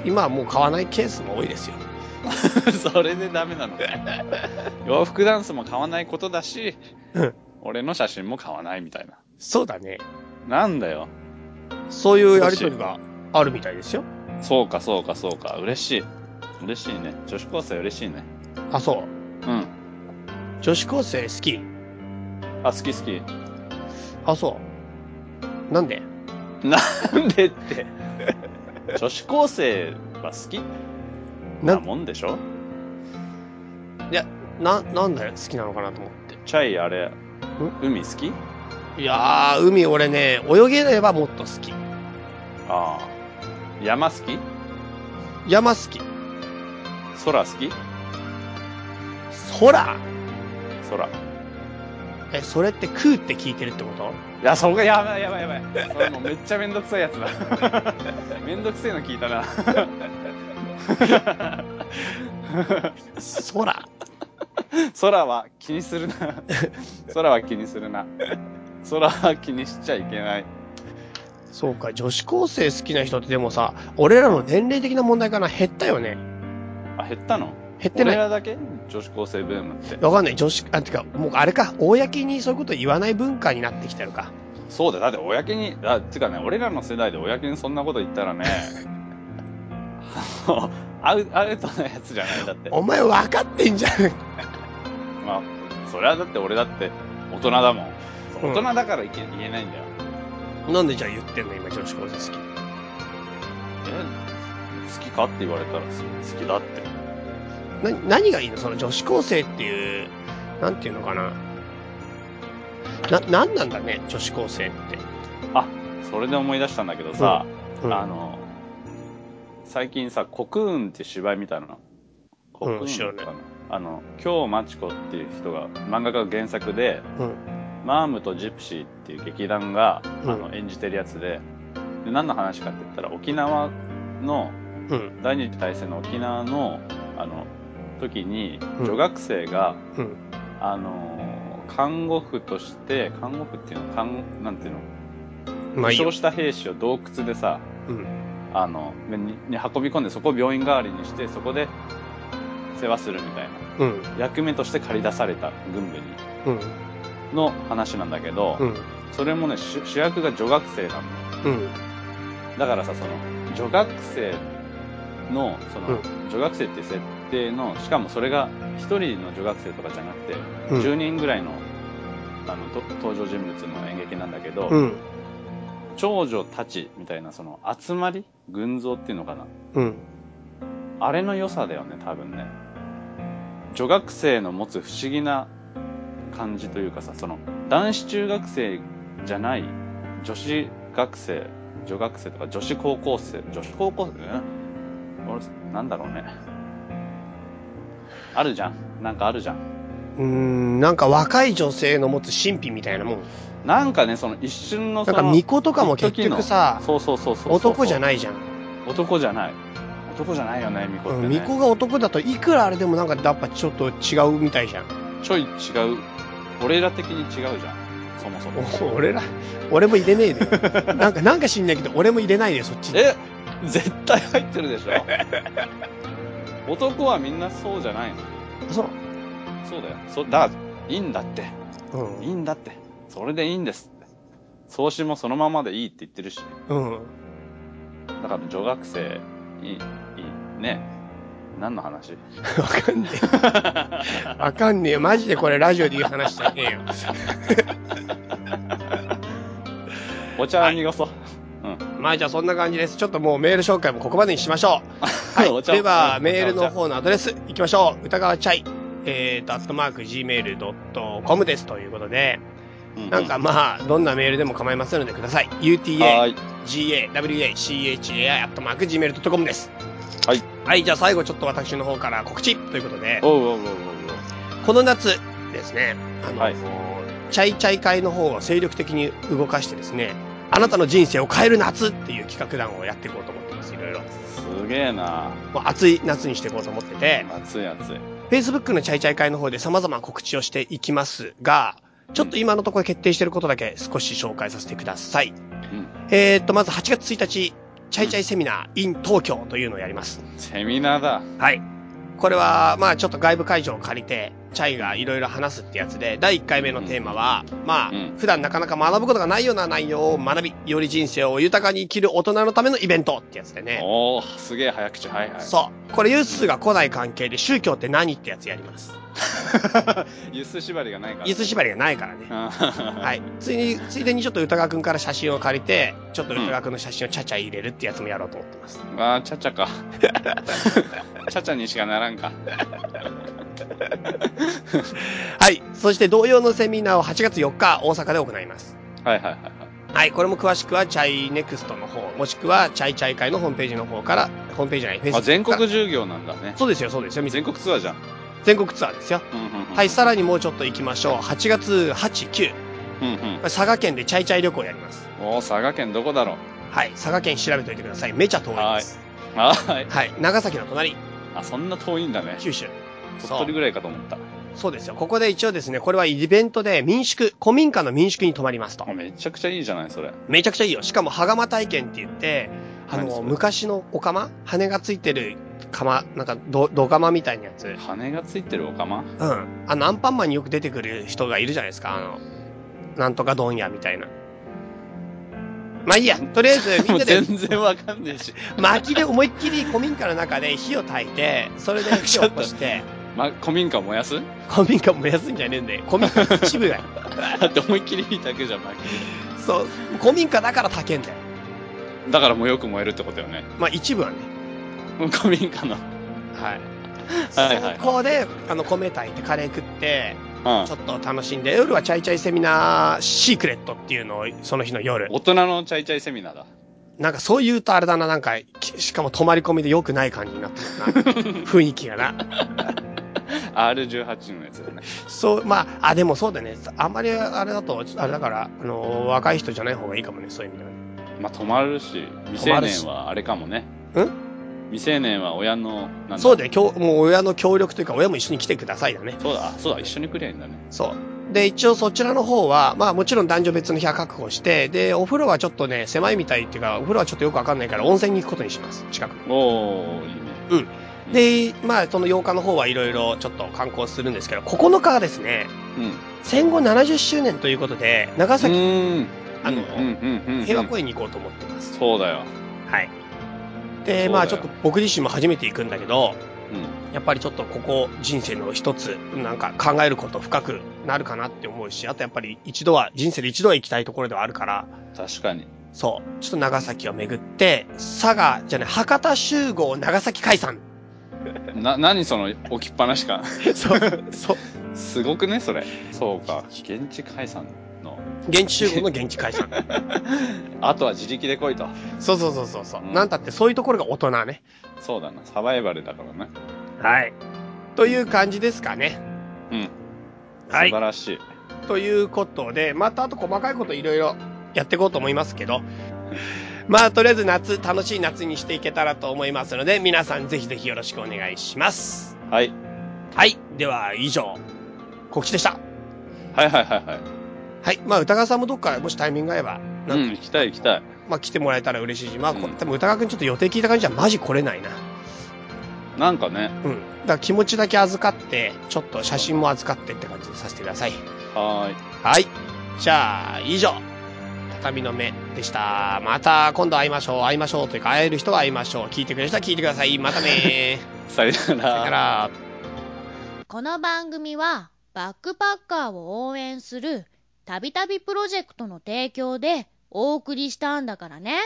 今はもう買わないケースも多いですよ。<laughs> それでダメなの。洋服ダンスも買わないことだしうん、俺の写真も買わないみたいな。そうだね。なんだよ。そういうやりとりがあるみたいですよ。そうか、そうか、そうか。嬉しい。嬉しいね。女子高生嬉しいね。あ、そう。うん。女子高生好きあ、好き好き。あ、そう。なんで？なんでって。女子高生は好き？ななもんでしょ？な、なんだよ、好きなのかなと思って。チャイ、あれ、海好き？いやー、海俺ね、泳げればもっと好き。ああ。山好き？山好き。空好き？空？空。え、それって食うって聞いてるってこと？いや、そこがやばいやばいやばい。それもうめっちゃめんどくさいやつだ。<laughs> めんどくせえの聞いたな。<laughs> 空空は気にするな。空は気にするな。空は気にしちゃいけない。そうか、女子高生好きな人ってでもさ、俺らの年齢的な問題かな？減ったよね。あ、減ったの？減ってない。俺らだけ女子高生ブームって。わかんない。女子、あ、てか、もうあれか、公にそういうこと言わない文化になってきてるか。そうだよ。だって公に、あ、つかね、俺らの世代で公にそんなこと言ったらね、<laughs> アウアウトなやつじゃないだって。お前分かってんじゃん。まあ、それはだって俺だって大人だもん。うん大人だからいけ言えないんだよ。なんでじゃあ言ってんの？今女子高生好き。え、好きかって言われたら好きだって。な、何がいいの？その女子高生っていう、なんていうのかな？な、なんなんだね女子高生って。あ、それで思い出したんだけどさ、うんあの、最近さ、コクーンって芝居見たの？コクーン知らないあの、京マチコっていう人が、漫画家が原作で、うん。マームとジプシーっていう劇団が、うんあの演じてるやつでで何の話かって言ったら沖縄のうん。第二次大戦の沖縄のあの時にうん女学生が、うん。あの看護婦として看護婦っていうの看なんていうの？負傷。した兵士を洞窟でさうん。あのにに運び込んでそこを病院代わりにしてそこで世話するみたいなうん。役目として借り出された軍部にうん。の話なんだけど、うん。それもね主主役が女学生なのうん。だからさ、その、女学生の、その、うん女学生って設定の、しかもそれが一人の女学生とかじゃなくて、うん10人ぐらいの、あの、と登場人物の演劇なんだけど、うん。長女たちみたいな、その、集まり群像っていうのかな。うん。あれの良さだよね、多分ね。女学生の持つ不思議な感じというかさ、その、男子中学生じゃない、女子学生、女学生とか女子高校生、女子高校生、うん俺、なんだろうね。あるじゃん。なんかあるじゃん。うーん、なんか若い女性の持つ神秘みたいなもん。なんかね、その一瞬のその、なんか巫女とかも結局さ一時のそうそうそうそう。男じゃい。ないじゃん。男じゃない。男じゃないよね、巫女うん、って、ね。巫女が男だといくらあれでもなんかやっぱちょっと違うみたいじゃん。ちょい違う。俺ら的に違うじゃん。そもそも。お俺ら、俺も入れねえでよ。なんか、なんか知んないけど、俺も入れないでよ、そっちに。え絶対入ってるでしょ男はみんなそうじゃないのそう。そうだよ。そ、だから、いいんだって。うん。いいんだって。それでいいんですって。創始もそのままでいいって言ってるし。うん。だから女学生、いい、いい、ね。何の話？<laughs> わかんねえ。<laughs> わかんねえよ。マジでこれラジオで言う話じゃねえよ。お茶は濁そう。うん。まあじゃあそんな感じです。ちょっともうメール紹介もここまでにしましょう。<laughs> はい。では、うんメールの方のアドレス行きましょう。歌川チャイ。えーと、アットマーク gmail.com ですということで、うなんかまあ、どんなメールでも構いませんのでください。は uta, ーい。gawachai, アットマーク gmail.com です。はい。はい、じゃあ最後ちょっと私の方から告知ということで、おうおうおうおうこの夏ですね、あの、はいチャイチャイ会の方を精力的に動かしてですね、あなたの人生を変える夏っていう企画談をやっていこうと思ってます、いろいろ。すげえなもう暑い夏にしていこうと思ってて、熱い熱い。Facebook のチャイチャイ会の方で様々告知をしていきますが、ちょっと今のところ決定していることだけ少し紹介させてください。うん。えーっと、まず8月1日、チャイチャイセミナー in 東京というのをやります。セミナーだ。はい。これは、まあちょっと外部会場を借りて、チャイがいろいろ話すってやつで、第1回目のテーマは、まあ、うん普段なかなか学ぶことがないような内容を学び、より人生を豊かに生きる大人のためのイベントってやつでね。おおすげえ早口。はいはい。そう。これ、ユースが来ない関係で宗教って何ってやつやります。<laughs> 輸出縛りがないから。ユース縛りがないからね。は。はいい。ついに、ついでにちょっと歌川くんから写真を借りて、ちょっと歌川くんの写真をちゃちゃ入れるってやつもやろうと思ってます。ああ、ちゃちゃか。<laughs> ちゃちゃにしかならんか。はい。そして同様のセミナーを8月4日、大阪で行います。はいはいはいはい。はい。これも詳しくは、チャイネクストの方、もしくは、チャイチャイ会のホームページの方から、ホームページじゃない、フェイスあ、全国授業なんだね。そうですよ、そうですよ。全国ツアーじゃん。全国ツアーですよ。うんうんうん。はい。さらにもうちょっと行きましょう。8月8、9。うんうん。佐賀県でチャイチャイ旅行やります。おー、佐賀県どこだろう。はい。佐賀県調べておいてください。めちゃ遠いです。はーい。はい。長崎の隣、あ、そんな遠いんだね。九州。鳥取ぐらいかと思った。そうですよ。ここで一応ですね、これはイベントで民宿、古民家の民宿に泊まりますとあ。めちゃくちゃいいじゃない、それ。めちゃくちゃいいよ。しかも、羽釜体験って言って、あの、昔のお釜？羽がついてる釜、なんか、ど、土釜みたいなやつ。羽がついてるお釜？うん。あの、アンパンマンによく出てくる人がいるじゃないですか。あの、なんとか問屋みたいな。まあいいや。とりあえず、<laughs> みんなで、全然わかんねえし。薪で思いっきり古民家の中で火を焚いて、それで火を起こして、ま、古民家燃やす？古民家燃やすんじゃねえんで、古民家の一部だよ。<laughs> だって思いっきり火だけじゃ薪そう、古民家だから焚けんだよ。だからもうよく燃えるってことよね。まあ一部はね。<laughs> 古民家の。はい。はいはいそこで、あの、米炊いてカレー食って、うんちょ。っと楽しんで、夜はチャイチャイセミナーシークレットっていうのを、その日の夜。大人のチャイチャイセミナーだ。なんかそう言うとあれだな、なんか、きしかも泊まり込みで良くない感じになってるな。<laughs> 雰囲気がな。R18 のやつだね。そう、まあ、あ、でもそうだね。あんまりあれだと、あれだから、あの、若い人じゃない方がいいかもね、そういう意味ではね。まあ、泊まるし、未成年はあれかもね。ん？未成年は親の、そうだよ、今日、もう親の協力というか、親も一緒に来てくださいだね。そうだ、あそうだ、一緒に来りゃいいんだね。そう。で、一応そちらの方は、まあもちろん男女別の部屋確保して、で、お風呂はちょっとね、狭いみたいっていうか、お風呂はちょっとよくわかんないから温泉に行くことにします、近くに。おー、いいね。で、まあその8日の方はいろいろちょっと観光するんですけど、9日がですね、うん。戦後70周年ということで、長崎。あの。平和公園に行こうと思ってます。そうだよ。はい。で、まあちょっと僕自身も初めて行くんだけど、うん。やっぱりちょっとここ人生の一つ、なんか考えること深くなるかなって思うし、あとやっぱり一度は、人生で一度は行きたいところではあるから、確かに。そう、ちょっと長崎を巡って、佐賀じゃない、博多集合長崎海産。<laughs> な、何その置きっぱなし感。<laughs> そう、そう。すごくね、それ。そうか。現地解散の。現地集合の現地海産。<laughs> あとは自力で来いと。そうそうそうそうそう、うんなんたってそういうところが大人ね。そうだな。サバイバルだからね。はい。という感じですかね。うん。はい素晴らしい。ということで、またあと細かいこといろいろやっていこうと思いますけど、まあとりあえず夏、楽しい夏にしていけたらと思いますので、皆さんぜひぜひよろしくお願いします。はい。はい。では以上、告知でした。はいはいはいはい。はい。まあ歌川さんもどっかもしタイミング合えば、なうんん、行きたい行きたい。まあ来てもらえたら嬉しいし、まあ、こうん多分歌川くんちょっと予定聞いた感じじゃマジ来れないな。なんかね。うん。だから気持ちだけ預かって、ちょっと写真も預かってって感じでさせてください。はーい。はい。じゃあ、以上。畳の目でした。また今度会いましょう。会いましょうというか、会える人は会いましょう。聞いてくれる人は聞いてください。またね <laughs> さよなー。だら。から、この番組はバックパッカーを応援するたびたびプロジェクトの提供でお送りしたんだからね。